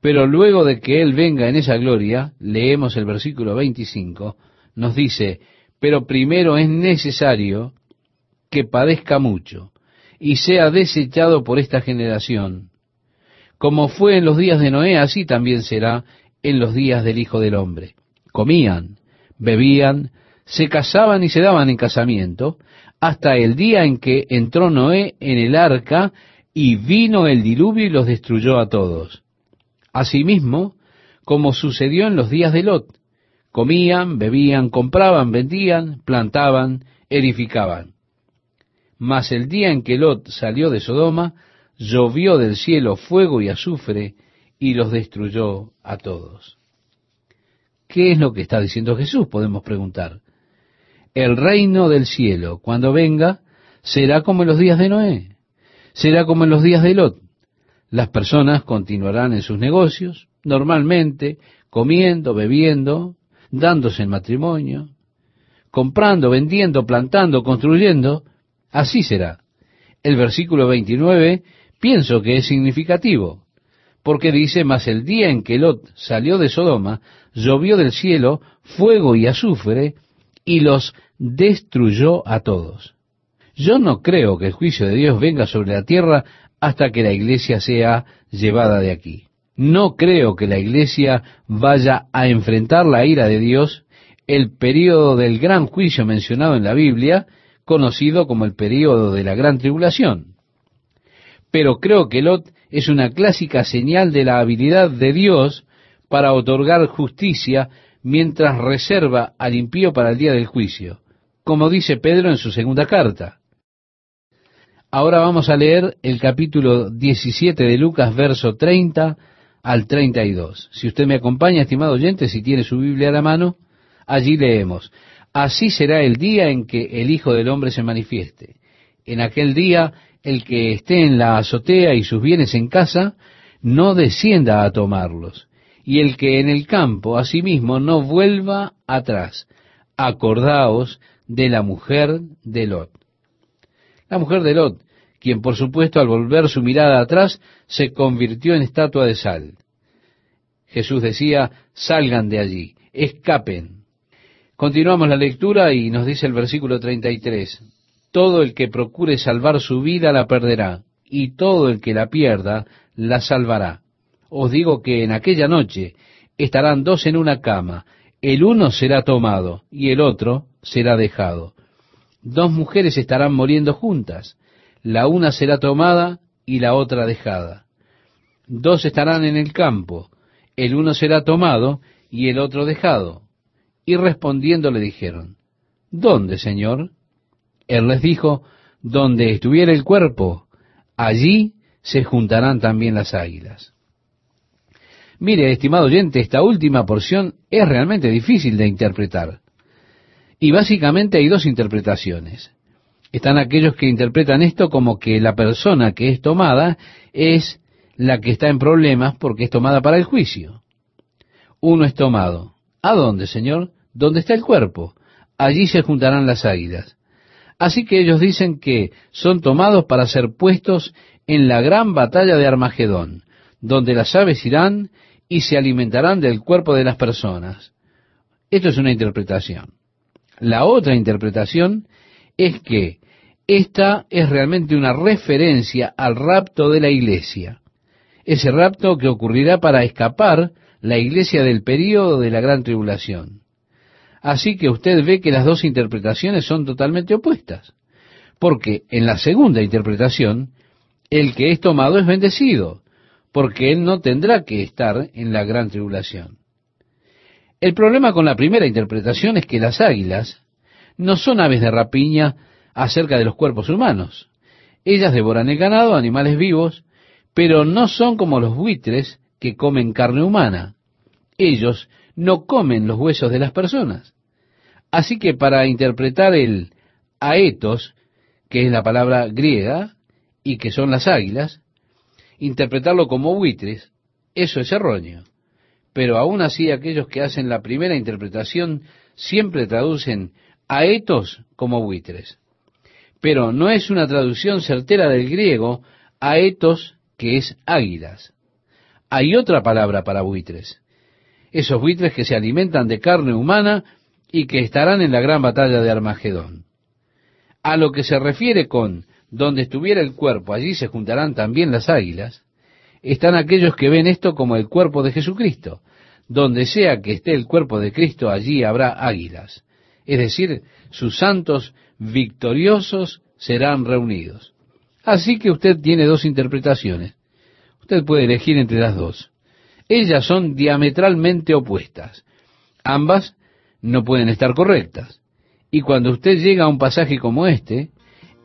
Pero luego de que Él venga en esa gloria, leemos el versículo 25, nos dice, pero primero es necesario que padezca mucho y sea desechado por esta generación. Como fue en los días de Noé, así también será en los días del Hijo del Hombre. Comían, bebían, se casaban y se daban en casamiento, hasta el día en que entró Noé en el arca y vino el diluvio y los destruyó a todos. Asimismo, como sucedió en los días de Lot, comían, bebían, compraban, vendían, plantaban, edificaban. Mas el día en que Lot salió de Sodoma, llovió del cielo fuego y azufre y los destruyó a todos. ¿Qué es lo que está diciendo Jesús? Podemos preguntar. El reino del cielo, cuando venga, será como en los días de Noé, será como en los días de Lot. Las personas continuarán en sus negocios, normalmente, comiendo, bebiendo, dándose en matrimonio, comprando, vendiendo, plantando, construyendo, así será. El versículo 29 pienso que es significativo, porque dice, mas el día en que Lot salió de Sodoma, llovió del cielo fuego y azufre, y los destruyó a todos. Yo no creo que el juicio de Dios venga sobre la tierra hasta que la iglesia sea llevada de aquí. No creo que la iglesia vaya a enfrentar la ira de Dios el período del gran juicio mencionado en la Biblia, conocido como el período de la gran tribulación pero creo que Lot es una clásica señal de la habilidad de Dios para otorgar justicia mientras reserva al impío para el día del juicio, como dice Pedro en su segunda carta. Ahora vamos a leer el capítulo 17 de Lucas, verso 30 al 32. Si usted me acompaña, estimado oyente, si tiene su Biblia a la mano, allí leemos, Así será el día en que el Hijo del Hombre se manifieste. En aquel día el que esté en la azotea y sus bienes en casa, no descienda a tomarlos, y el que en el campo asimismo no vuelva atrás. Acordaos de la mujer de Lot. La mujer de Lot, quien por supuesto al volver su mirada atrás se convirtió en estatua de sal. Jesús decía, salgan de allí, escapen. Continuamos la lectura y nos dice el versículo 33, todo el que procure salvar su vida la perderá, y todo el que la pierda la salvará. Os digo que en aquella noche estarán dos en una cama, el uno será tomado y el otro será dejado. Dos mujeres estarán muriendo juntas, la una será tomada y la otra dejada. Dos estarán en el campo, el uno será tomado y el otro dejado. Y respondiendo le dijeron, ¿Dónde, Señor? Él les dijo, donde estuviera el cuerpo, allí se juntarán también las águilas. Mire, estimado oyente, esta última porción es realmente difícil de interpretar. Y básicamente hay dos interpretaciones. Están aquellos que interpretan esto como que la persona que es tomada es la que está en problemas porque es tomada para el juicio. Uno es tomado. ¿A dónde, Señor? ¿Dónde está el cuerpo? Allí se juntarán las águilas. Así que ellos dicen que son tomados para ser puestos en la gran batalla de Armagedón, donde las aves irán y se alimentarán del cuerpo de las personas. Esto es una interpretación. La otra interpretación es que esta es realmente una referencia al rapto de la iglesia. Ese rapto que ocurrirá para escapar la iglesia del período de la gran tribulación. Así que usted ve que las dos interpretaciones son totalmente opuestas. Porque en la segunda interpretación, el que es tomado es bendecido, porque él no tendrá que estar en la gran tribulación. El problema con la primera interpretación es que las águilas no son aves de rapiña acerca de los cuerpos humanos. Ellas devoran el ganado, animales vivos, pero no son como los buitres que comen carne humana. Ellos no comen los huesos de las personas. Así que para interpretar el aetos, que es la palabra griega, y que son las águilas, interpretarlo como buitres, eso es erróneo. Pero aún así aquellos que hacen la primera interpretación siempre traducen aetos como buitres. Pero no es una traducción certera del griego aetos, que es águilas. Hay otra palabra para buitres. Esos buitres que se alimentan de carne humana y que estarán en la gran batalla de Armagedón. A lo que se refiere con donde estuviera el cuerpo, allí se juntarán también las águilas, están aquellos que ven esto como el cuerpo de Jesucristo. Donde sea que esté el cuerpo de Cristo, allí habrá águilas. Es decir, sus santos victoriosos serán reunidos. Así que usted tiene dos interpretaciones. Usted puede elegir entre las dos. Ellas son diametralmente opuestas. Ambas no pueden estar correctas. Y cuando usted llega a un pasaje como este,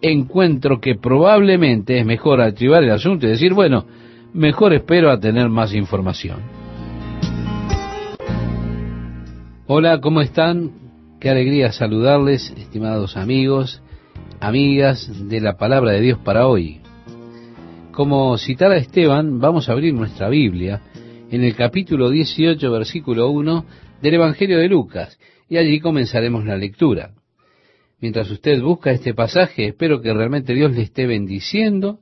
encuentro que probablemente es mejor archivar el asunto y decir, bueno, mejor espero a tener más información. Hola, ¿cómo están? Qué alegría saludarles, estimados amigos, amigas de la palabra de Dios para hoy. Como citara Esteban, vamos a abrir nuestra Biblia en el capítulo 18, versículo 1 del Evangelio de Lucas, y allí comenzaremos la lectura. Mientras usted busca este pasaje, espero que realmente Dios le esté bendiciendo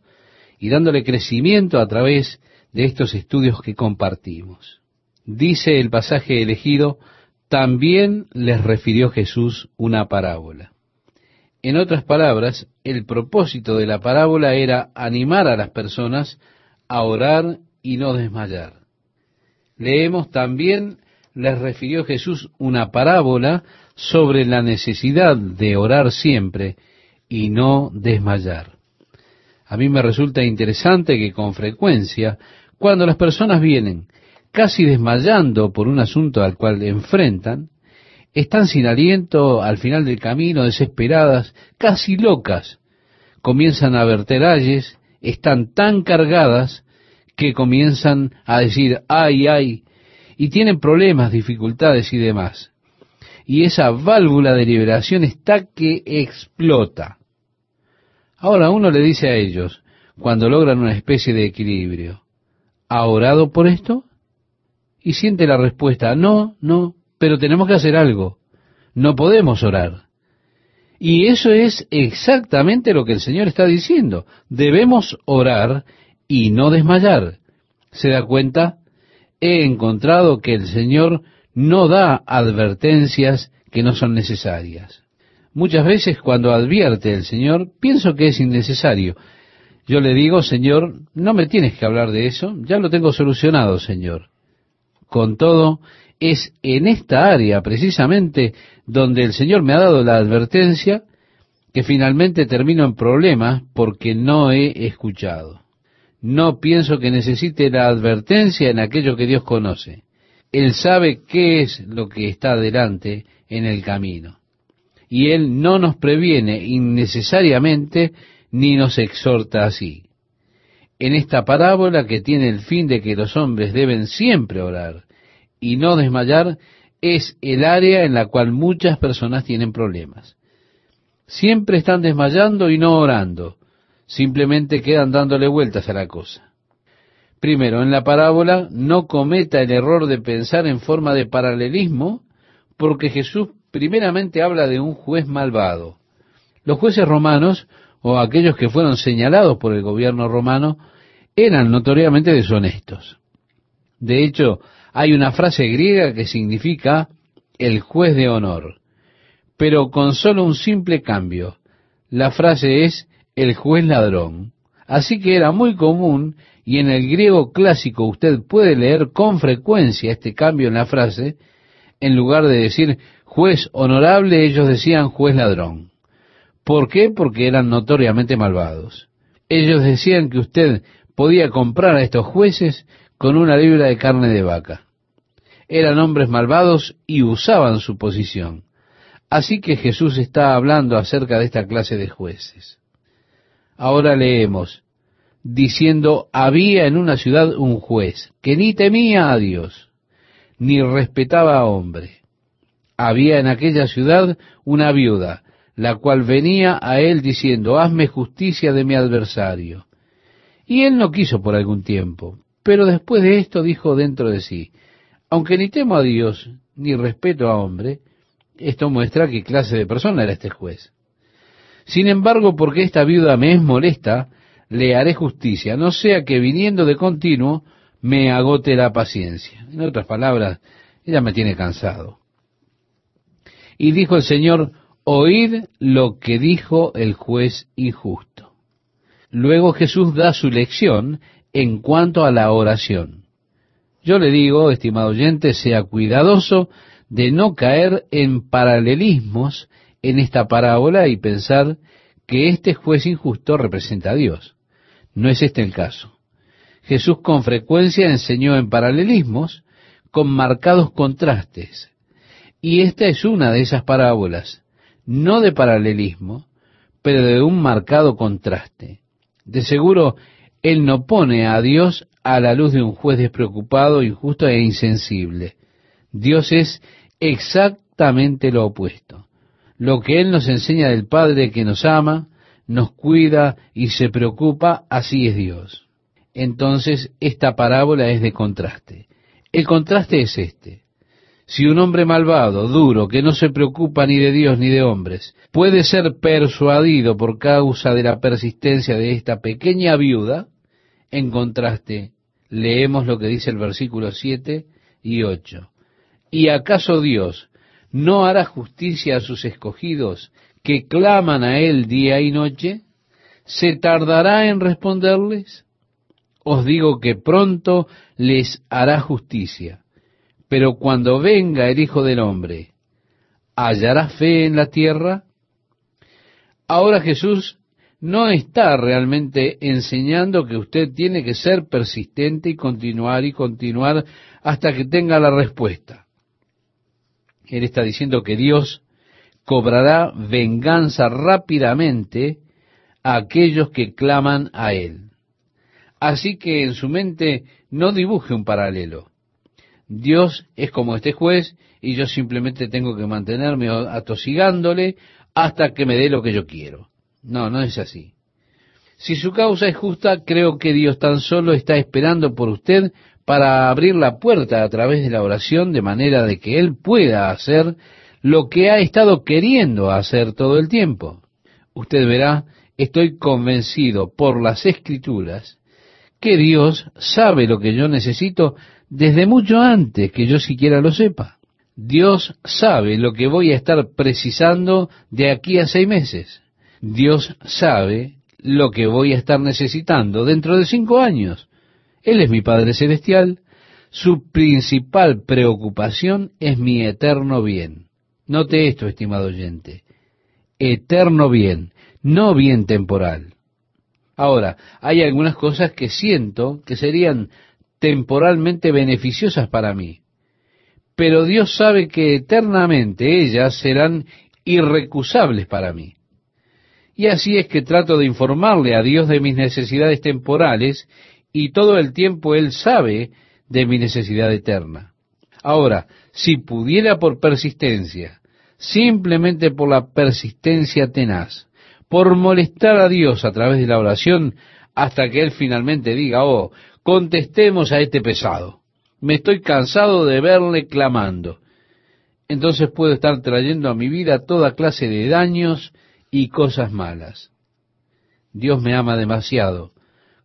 y dándole crecimiento a través de estos estudios que compartimos. Dice el pasaje elegido, también les refirió Jesús una parábola. En otras palabras, el propósito de la parábola era animar a las personas a orar y no desmayar. Leemos también, les refirió Jesús una parábola sobre la necesidad de orar siempre y no desmayar. A mí me resulta interesante que con frecuencia, cuando las personas vienen casi desmayando por un asunto al cual enfrentan, están sin aliento al final del camino, desesperadas, casi locas, comienzan a verter ayes, están tan cargadas que comienzan a decir ay, ay, y tienen problemas, dificultades y demás y esa válvula de liberación está que explota. Ahora uno le dice a ellos, cuando logran una especie de equilibrio, ¿ha orado por esto? Y siente la respuesta, no, no, pero tenemos que hacer algo. No podemos orar. Y eso es exactamente lo que el Señor está diciendo. Debemos orar y no desmayar. ¿Se da cuenta? He encontrado que el Señor no da advertencias que no son necesarias. Muchas veces cuando advierte el Señor, pienso que es innecesario. Yo le digo, Señor, no me tienes que hablar de eso, ya lo tengo solucionado, Señor. Con todo, es en esta área precisamente donde el Señor me ha dado la advertencia que finalmente termino en problemas porque no he escuchado. No pienso que necesite la advertencia en aquello que Dios conoce. Él sabe qué es lo que está delante en el camino. Y Él no nos previene innecesariamente ni nos exhorta así. En esta parábola que tiene el fin de que los hombres deben siempre orar y no desmayar, es el área en la cual muchas personas tienen problemas. Siempre están desmayando y no orando, simplemente quedan dándole vueltas a la cosa. Primero, en la parábola no cometa el error de pensar en forma de paralelismo, porque Jesús primeramente habla de un juez malvado. Los jueces romanos, o aquellos que fueron señalados por el gobierno romano, eran notoriamente deshonestos. De hecho, hay una frase griega que significa el juez de honor, pero con solo un simple cambio. La frase es el juez ladrón. Así que era muy común y en el griego clásico usted puede leer con frecuencia este cambio en la frase, en lugar de decir juez honorable, ellos decían juez ladrón. ¿Por qué? Porque eran notoriamente malvados. Ellos decían que usted podía comprar a estos jueces con una libra de carne de vaca. Eran hombres malvados y usaban su posición. Así que Jesús está hablando acerca de esta clase de jueces. Ahora leemos, diciendo, había en una ciudad un juez que ni temía a Dios, ni respetaba a hombre. Había en aquella ciudad una viuda, la cual venía a él diciendo, hazme justicia de mi adversario. Y él no quiso por algún tiempo, pero después de esto dijo dentro de sí, aunque ni temo a Dios, ni respeto a hombre, esto muestra qué clase de persona era este juez. Sin embargo, porque esta viuda me es molesta, le haré justicia, no sea que viniendo de continuo me agote la paciencia. En otras palabras, ella me tiene cansado. Y dijo el Señor, oíd lo que dijo el juez injusto. Luego Jesús da su lección en cuanto a la oración. Yo le digo, estimado oyente, sea cuidadoso de no caer en paralelismos en esta parábola y pensar que este juez injusto representa a Dios. No es este el caso. Jesús con frecuencia enseñó en paralelismos con marcados contrastes. Y esta es una de esas parábolas, no de paralelismo, pero de un marcado contraste. De seguro, Él no pone a Dios a la luz de un juez despreocupado, injusto e insensible. Dios es exactamente lo opuesto. Lo que Él nos enseña del Padre que nos ama, nos cuida y se preocupa, así es Dios. Entonces, esta parábola es de contraste. El contraste es este. Si un hombre malvado, duro, que no se preocupa ni de Dios ni de hombres, puede ser persuadido por causa de la persistencia de esta pequeña viuda, en contraste, leemos lo que dice el versículo 7 y 8. ¿Y acaso Dios no hará justicia a sus escogidos que claman a Él día y noche? ¿Se tardará en responderles? Os digo que pronto les hará justicia. Pero cuando venga el Hijo del Hombre, ¿hallará fe en la tierra? Ahora Jesús no está realmente enseñando que usted tiene que ser persistente y continuar y continuar hasta que tenga la respuesta. Él está diciendo que Dios cobrará venganza rápidamente a aquellos que claman a Él. Así que en su mente no dibuje un paralelo. Dios es como este juez y yo simplemente tengo que mantenerme atosigándole hasta que me dé lo que yo quiero. No, no es así. Si su causa es justa, creo que Dios tan solo está esperando por usted para abrir la puerta a través de la oración de manera de que Él pueda hacer lo que ha estado queriendo hacer todo el tiempo. Usted verá, estoy convencido por las escrituras que Dios sabe lo que yo necesito desde mucho antes que yo siquiera lo sepa. Dios sabe lo que voy a estar precisando de aquí a seis meses. Dios sabe lo que voy a estar necesitando dentro de cinco años. Él es mi Padre Celestial. Su principal preocupación es mi eterno bien. Note esto, estimado oyente. Eterno bien, no bien temporal. Ahora, hay algunas cosas que siento que serían temporalmente beneficiosas para mí. Pero Dios sabe que eternamente ellas serán irrecusables para mí. Y así es que trato de informarle a Dios de mis necesidades temporales y todo el tiempo Él sabe de mi necesidad eterna. Ahora, si pudiera por persistencia, simplemente por la persistencia tenaz, por molestar a Dios a través de la oración, hasta que Él finalmente diga, oh, contestemos a este pesado. Me estoy cansado de verle clamando. Entonces puedo estar trayendo a mi vida toda clase de daños y cosas malas. Dios me ama demasiado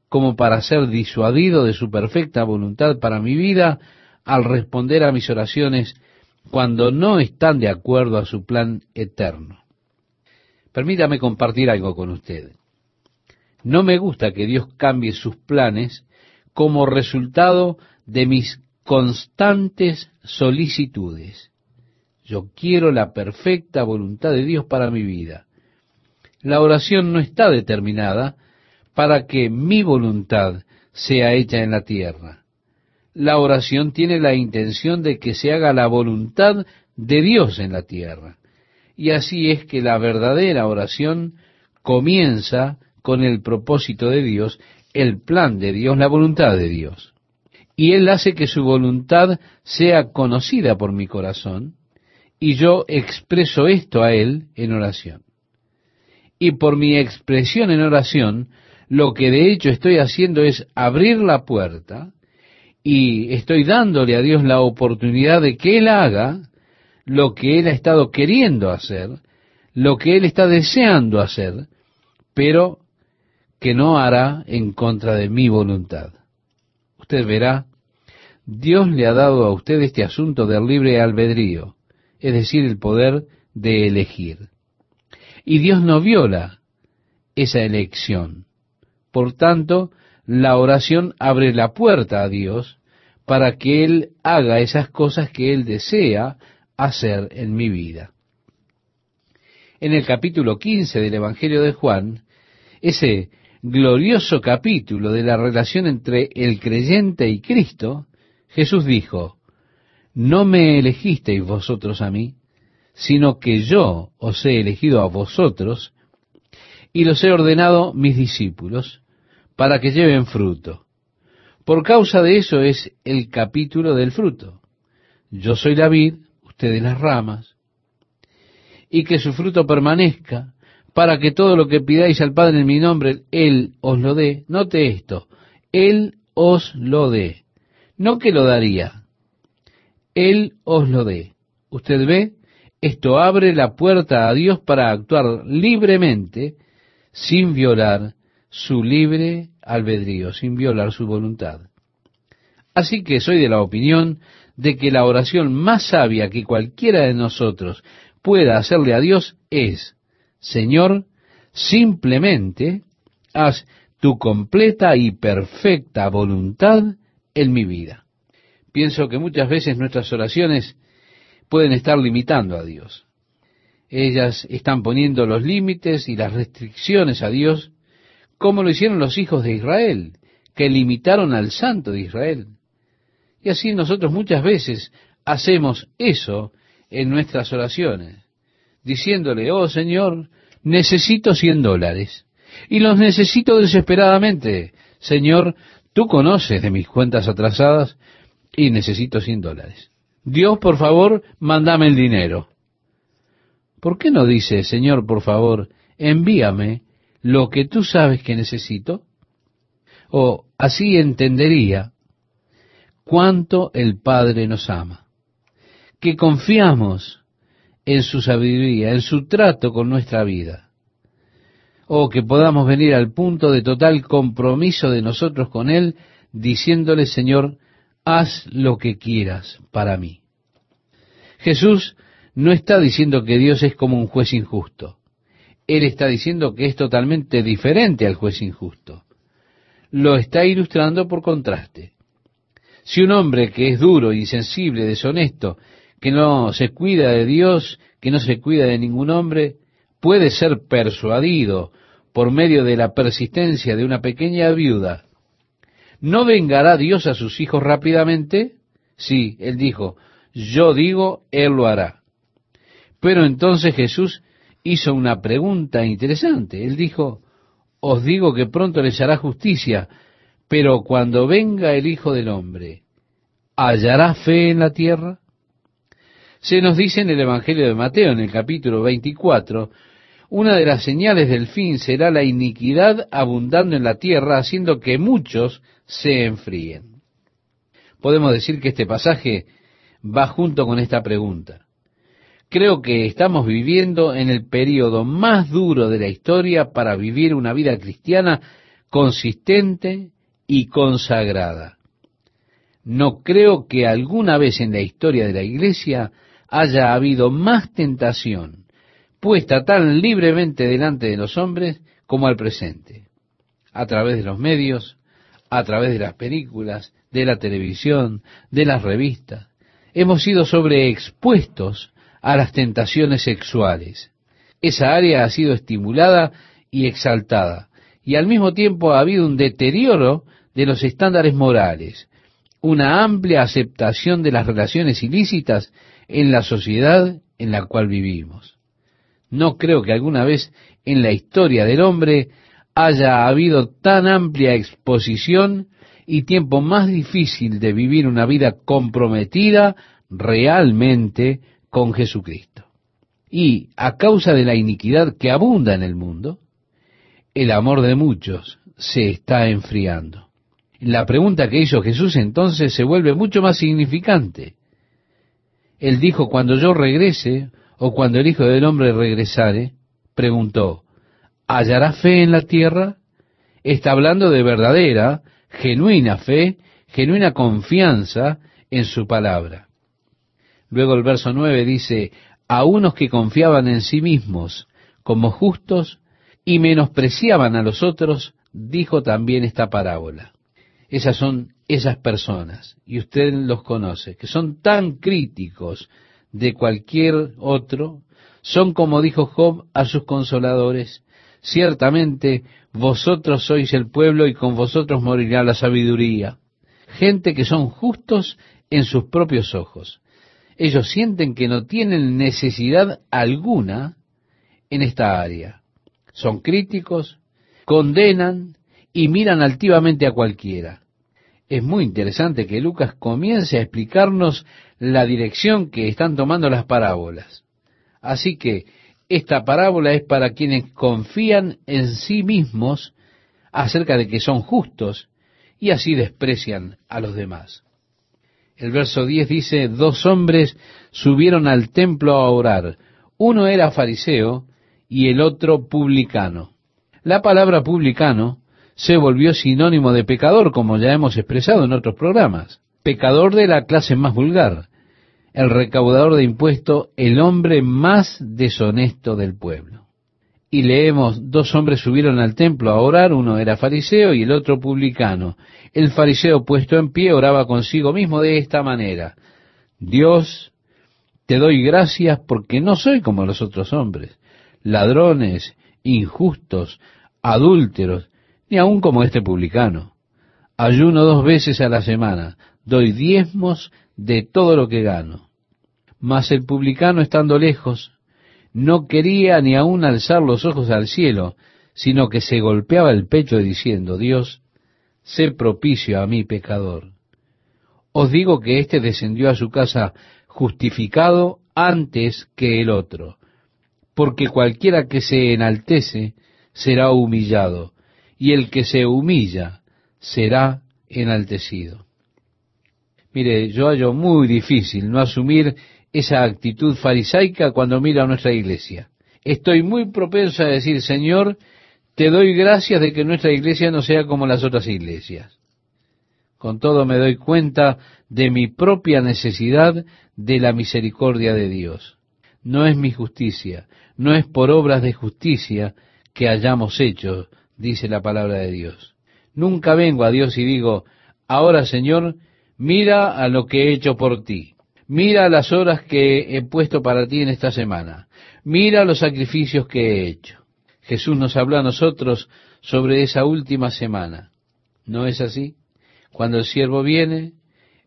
como para ser disuadido de su perfecta voluntad para mi vida al responder a mis oraciones cuando no están de acuerdo a su plan eterno. Permítame compartir algo con usted. No me gusta que Dios cambie sus planes como resultado de mis constantes solicitudes. Yo quiero la perfecta voluntad de Dios para mi vida. La oración no está determinada para que mi voluntad sea hecha en la tierra. La oración tiene la intención de que se haga la voluntad de Dios en la tierra. Y así es que la verdadera oración comienza con el propósito de Dios, el plan de Dios, la voluntad de Dios. Y Él hace que su voluntad sea conocida por mi corazón, y yo expreso esto a Él en oración. Y por mi expresión en oración, lo que de hecho estoy haciendo es abrir la puerta y estoy dándole a Dios la oportunidad de que Él haga lo que Él ha estado queriendo hacer, lo que Él está deseando hacer, pero que no hará en contra de mi voluntad. Usted verá, Dios le ha dado a usted este asunto del libre albedrío, es decir, el poder de elegir. Y Dios no viola esa elección. Por tanto, la oración abre la puerta a Dios para que Él haga esas cosas que Él desea hacer en mi vida. En el capítulo 15 del Evangelio de Juan, ese glorioso capítulo de la relación entre el creyente y Cristo, Jesús dijo, no me elegisteis vosotros a mí, sino que yo os he elegido a vosotros y los he ordenado mis discípulos para que lleven fruto. Por causa de eso es el capítulo del fruto. Yo soy la vid, ustedes las ramas, y que su fruto permanezca, para que todo lo que pidáis al Padre en mi nombre, Él os lo dé. Note esto, Él os lo dé. No que lo daría, Él os lo dé. Usted ve, esto abre la puerta a Dios para actuar libremente, sin violar su libre albedrío, sin violar su voluntad. Así que soy de la opinión de que la oración más sabia que cualquiera de nosotros pueda hacerle a Dios es, Señor, simplemente haz tu completa y perfecta voluntad en mi vida. Pienso que muchas veces nuestras oraciones pueden estar limitando a Dios. Ellas están poniendo los límites y las restricciones a Dios, como lo hicieron los hijos de Israel, que limitaron al santo de Israel. Y así nosotros muchas veces hacemos eso en nuestras oraciones, diciéndole, oh Señor, necesito cien dólares. Y los necesito desesperadamente. Señor, tú conoces de mis cuentas atrasadas y necesito cien dólares. Dios, por favor, mándame el dinero. ¿Por qué no dice, Señor, por favor, envíame lo que tú sabes que necesito? O así entendería cuánto el Padre nos ama, que confiamos en su sabiduría, en su trato con nuestra vida, o que podamos venir al punto de total compromiso de nosotros con Él, diciéndole, Señor, haz lo que quieras para mí. Jesús no está diciendo que Dios es como un juez injusto. Él está diciendo que es totalmente diferente al juez injusto. Lo está ilustrando por contraste. Si un hombre que es duro, insensible, deshonesto, que no se cuida de Dios, que no se cuida de ningún hombre, puede ser persuadido por medio de la persistencia de una pequeña viuda, ¿no vengará Dios a sus hijos rápidamente? Sí, él dijo, yo digo, él lo hará. Pero entonces Jesús hizo una pregunta interesante. Él dijo, os digo que pronto les hará justicia, pero cuando venga el Hijo del Hombre, ¿hallará fe en la tierra? Se nos dice en el Evangelio de Mateo, en el capítulo 24, una de las señales del fin será la iniquidad abundando en la tierra, haciendo que muchos se enfríen. Podemos decir que este pasaje va junto con esta pregunta. Creo que estamos viviendo en el periodo más duro de la historia para vivir una vida cristiana consistente y consagrada. No creo que alguna vez en la historia de la Iglesia haya habido más tentación puesta tan libremente delante de los hombres como al presente, a través de los medios, a través de las películas, de la televisión, de las revistas. Hemos sido sobreexpuestos a las tentaciones sexuales. Esa área ha sido estimulada y exaltada, y al mismo tiempo ha habido un deterioro de los estándares morales, una amplia aceptación de las relaciones ilícitas en la sociedad en la cual vivimos. No creo que alguna vez en la historia del hombre haya habido tan amplia exposición y tiempo más difícil de vivir una vida comprometida realmente con Jesucristo. Y a causa de la iniquidad que abunda en el mundo, el amor de muchos se está enfriando. La pregunta que hizo Jesús entonces se vuelve mucho más significante. Él dijo, cuando yo regrese, o cuando el Hijo del Hombre regresare, preguntó, ¿hallará fe en la tierra? Está hablando de verdadera, genuina fe, genuina confianza en su palabra. Luego el verso 9 dice, a unos que confiaban en sí mismos como justos y menospreciaban a los otros, dijo también esta parábola. Esas son esas personas, y usted los conoce, que son tan críticos de cualquier otro, son como dijo Job a sus consoladores, ciertamente vosotros sois el pueblo y con vosotros morirá la sabiduría. Gente que son justos en sus propios ojos. Ellos sienten que no tienen necesidad alguna en esta área. Son críticos, condenan y miran altivamente a cualquiera. Es muy interesante que Lucas comience a explicarnos la dirección que están tomando las parábolas. Así que esta parábola es para quienes confían en sí mismos acerca de que son justos y así desprecian a los demás. El verso 10 dice, dos hombres subieron al templo a orar. Uno era fariseo y el otro publicano. La palabra publicano se volvió sinónimo de pecador, como ya hemos expresado en otros programas. Pecador de la clase más vulgar, el recaudador de impuestos, el hombre más deshonesto del pueblo. Y leemos, dos hombres subieron al templo a orar, uno era fariseo y el otro publicano. El fariseo puesto en pie oraba consigo mismo de esta manera, Dios, te doy gracias porque no soy como los otros hombres, ladrones, injustos, adúlteros, ni aun como este publicano. Ayuno dos veces a la semana, doy diezmos de todo lo que gano. Mas el publicano, estando lejos, no quería ni aun alzar los ojos al cielo, sino que se golpeaba el pecho diciendo, Dios, sé propicio a mi pecador. Os digo que éste descendió a su casa justificado antes que el otro, porque cualquiera que se enaltece será humillado, y el que se humilla será enaltecido. Mire, yo hallo muy difícil no asumir esa actitud farisaica cuando miro a nuestra iglesia. Estoy muy propenso a decir, Señor, te doy gracias de que nuestra iglesia no sea como las otras iglesias. Con todo me doy cuenta de mi propia necesidad de la misericordia de Dios. No es mi justicia, no es por obras de justicia que hayamos hecho, dice la palabra de Dios. Nunca vengo a Dios y digo, ahora Señor, mira a lo que he hecho por ti. Mira las horas que he puesto para ti en esta semana. Mira los sacrificios que he hecho. Jesús nos habló a nosotros sobre esa última semana. ¿No es así? Cuando el siervo viene,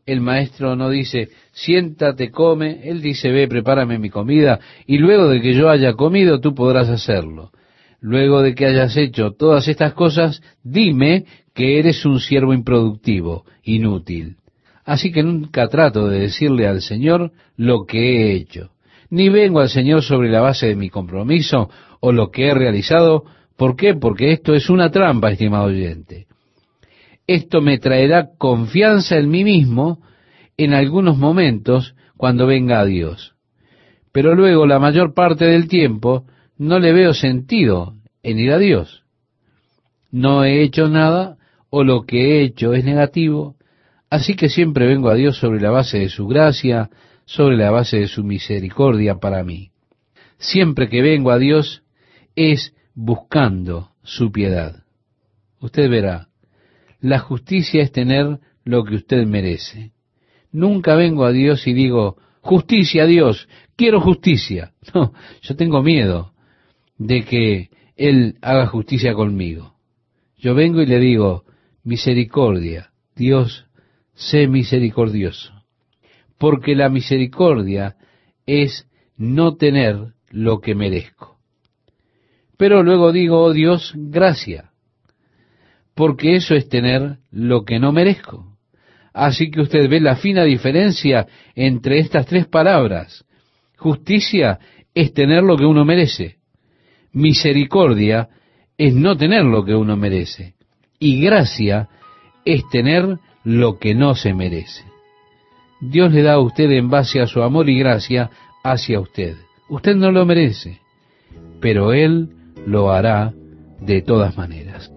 el maestro no dice, siéntate, come, él dice, ve, prepárame mi comida, y luego de que yo haya comido, tú podrás hacerlo. Luego de que hayas hecho todas estas cosas, dime que eres un siervo improductivo, inútil. Así que nunca trato de decirle al Señor lo que he hecho. Ni vengo al Señor sobre la base de mi compromiso o lo que he realizado. ¿Por qué? Porque esto es una trampa, estimado oyente. Esto me traerá confianza en mí mismo en algunos momentos cuando venga a Dios. Pero luego la mayor parte del tiempo no le veo sentido en ir a Dios. No he hecho nada o lo que he hecho es negativo Así que siempre vengo a Dios sobre la base de su gracia, sobre la base de su misericordia para mí. Siempre que vengo a Dios es buscando su piedad. Usted verá, la justicia es tener lo que usted merece. Nunca vengo a Dios y digo, justicia Dios, quiero justicia. No, yo tengo miedo. De que Él haga justicia conmigo. Yo vengo y le digo, misericordia, Dios, sé misericordioso. Porque la misericordia es no tener lo que merezco. Pero luego digo, oh Dios, gracia, porque eso es tener lo que no merezco. Así que usted ve la fina diferencia entre estas tres palabras. Justicia es tener lo que uno merece. Misericordia es no tener lo que uno merece. Y gracia es tener lo que no se merece. Dios le da a usted en base a su amor y gracia hacia usted. Usted no lo merece, pero Él lo hará de todas maneras.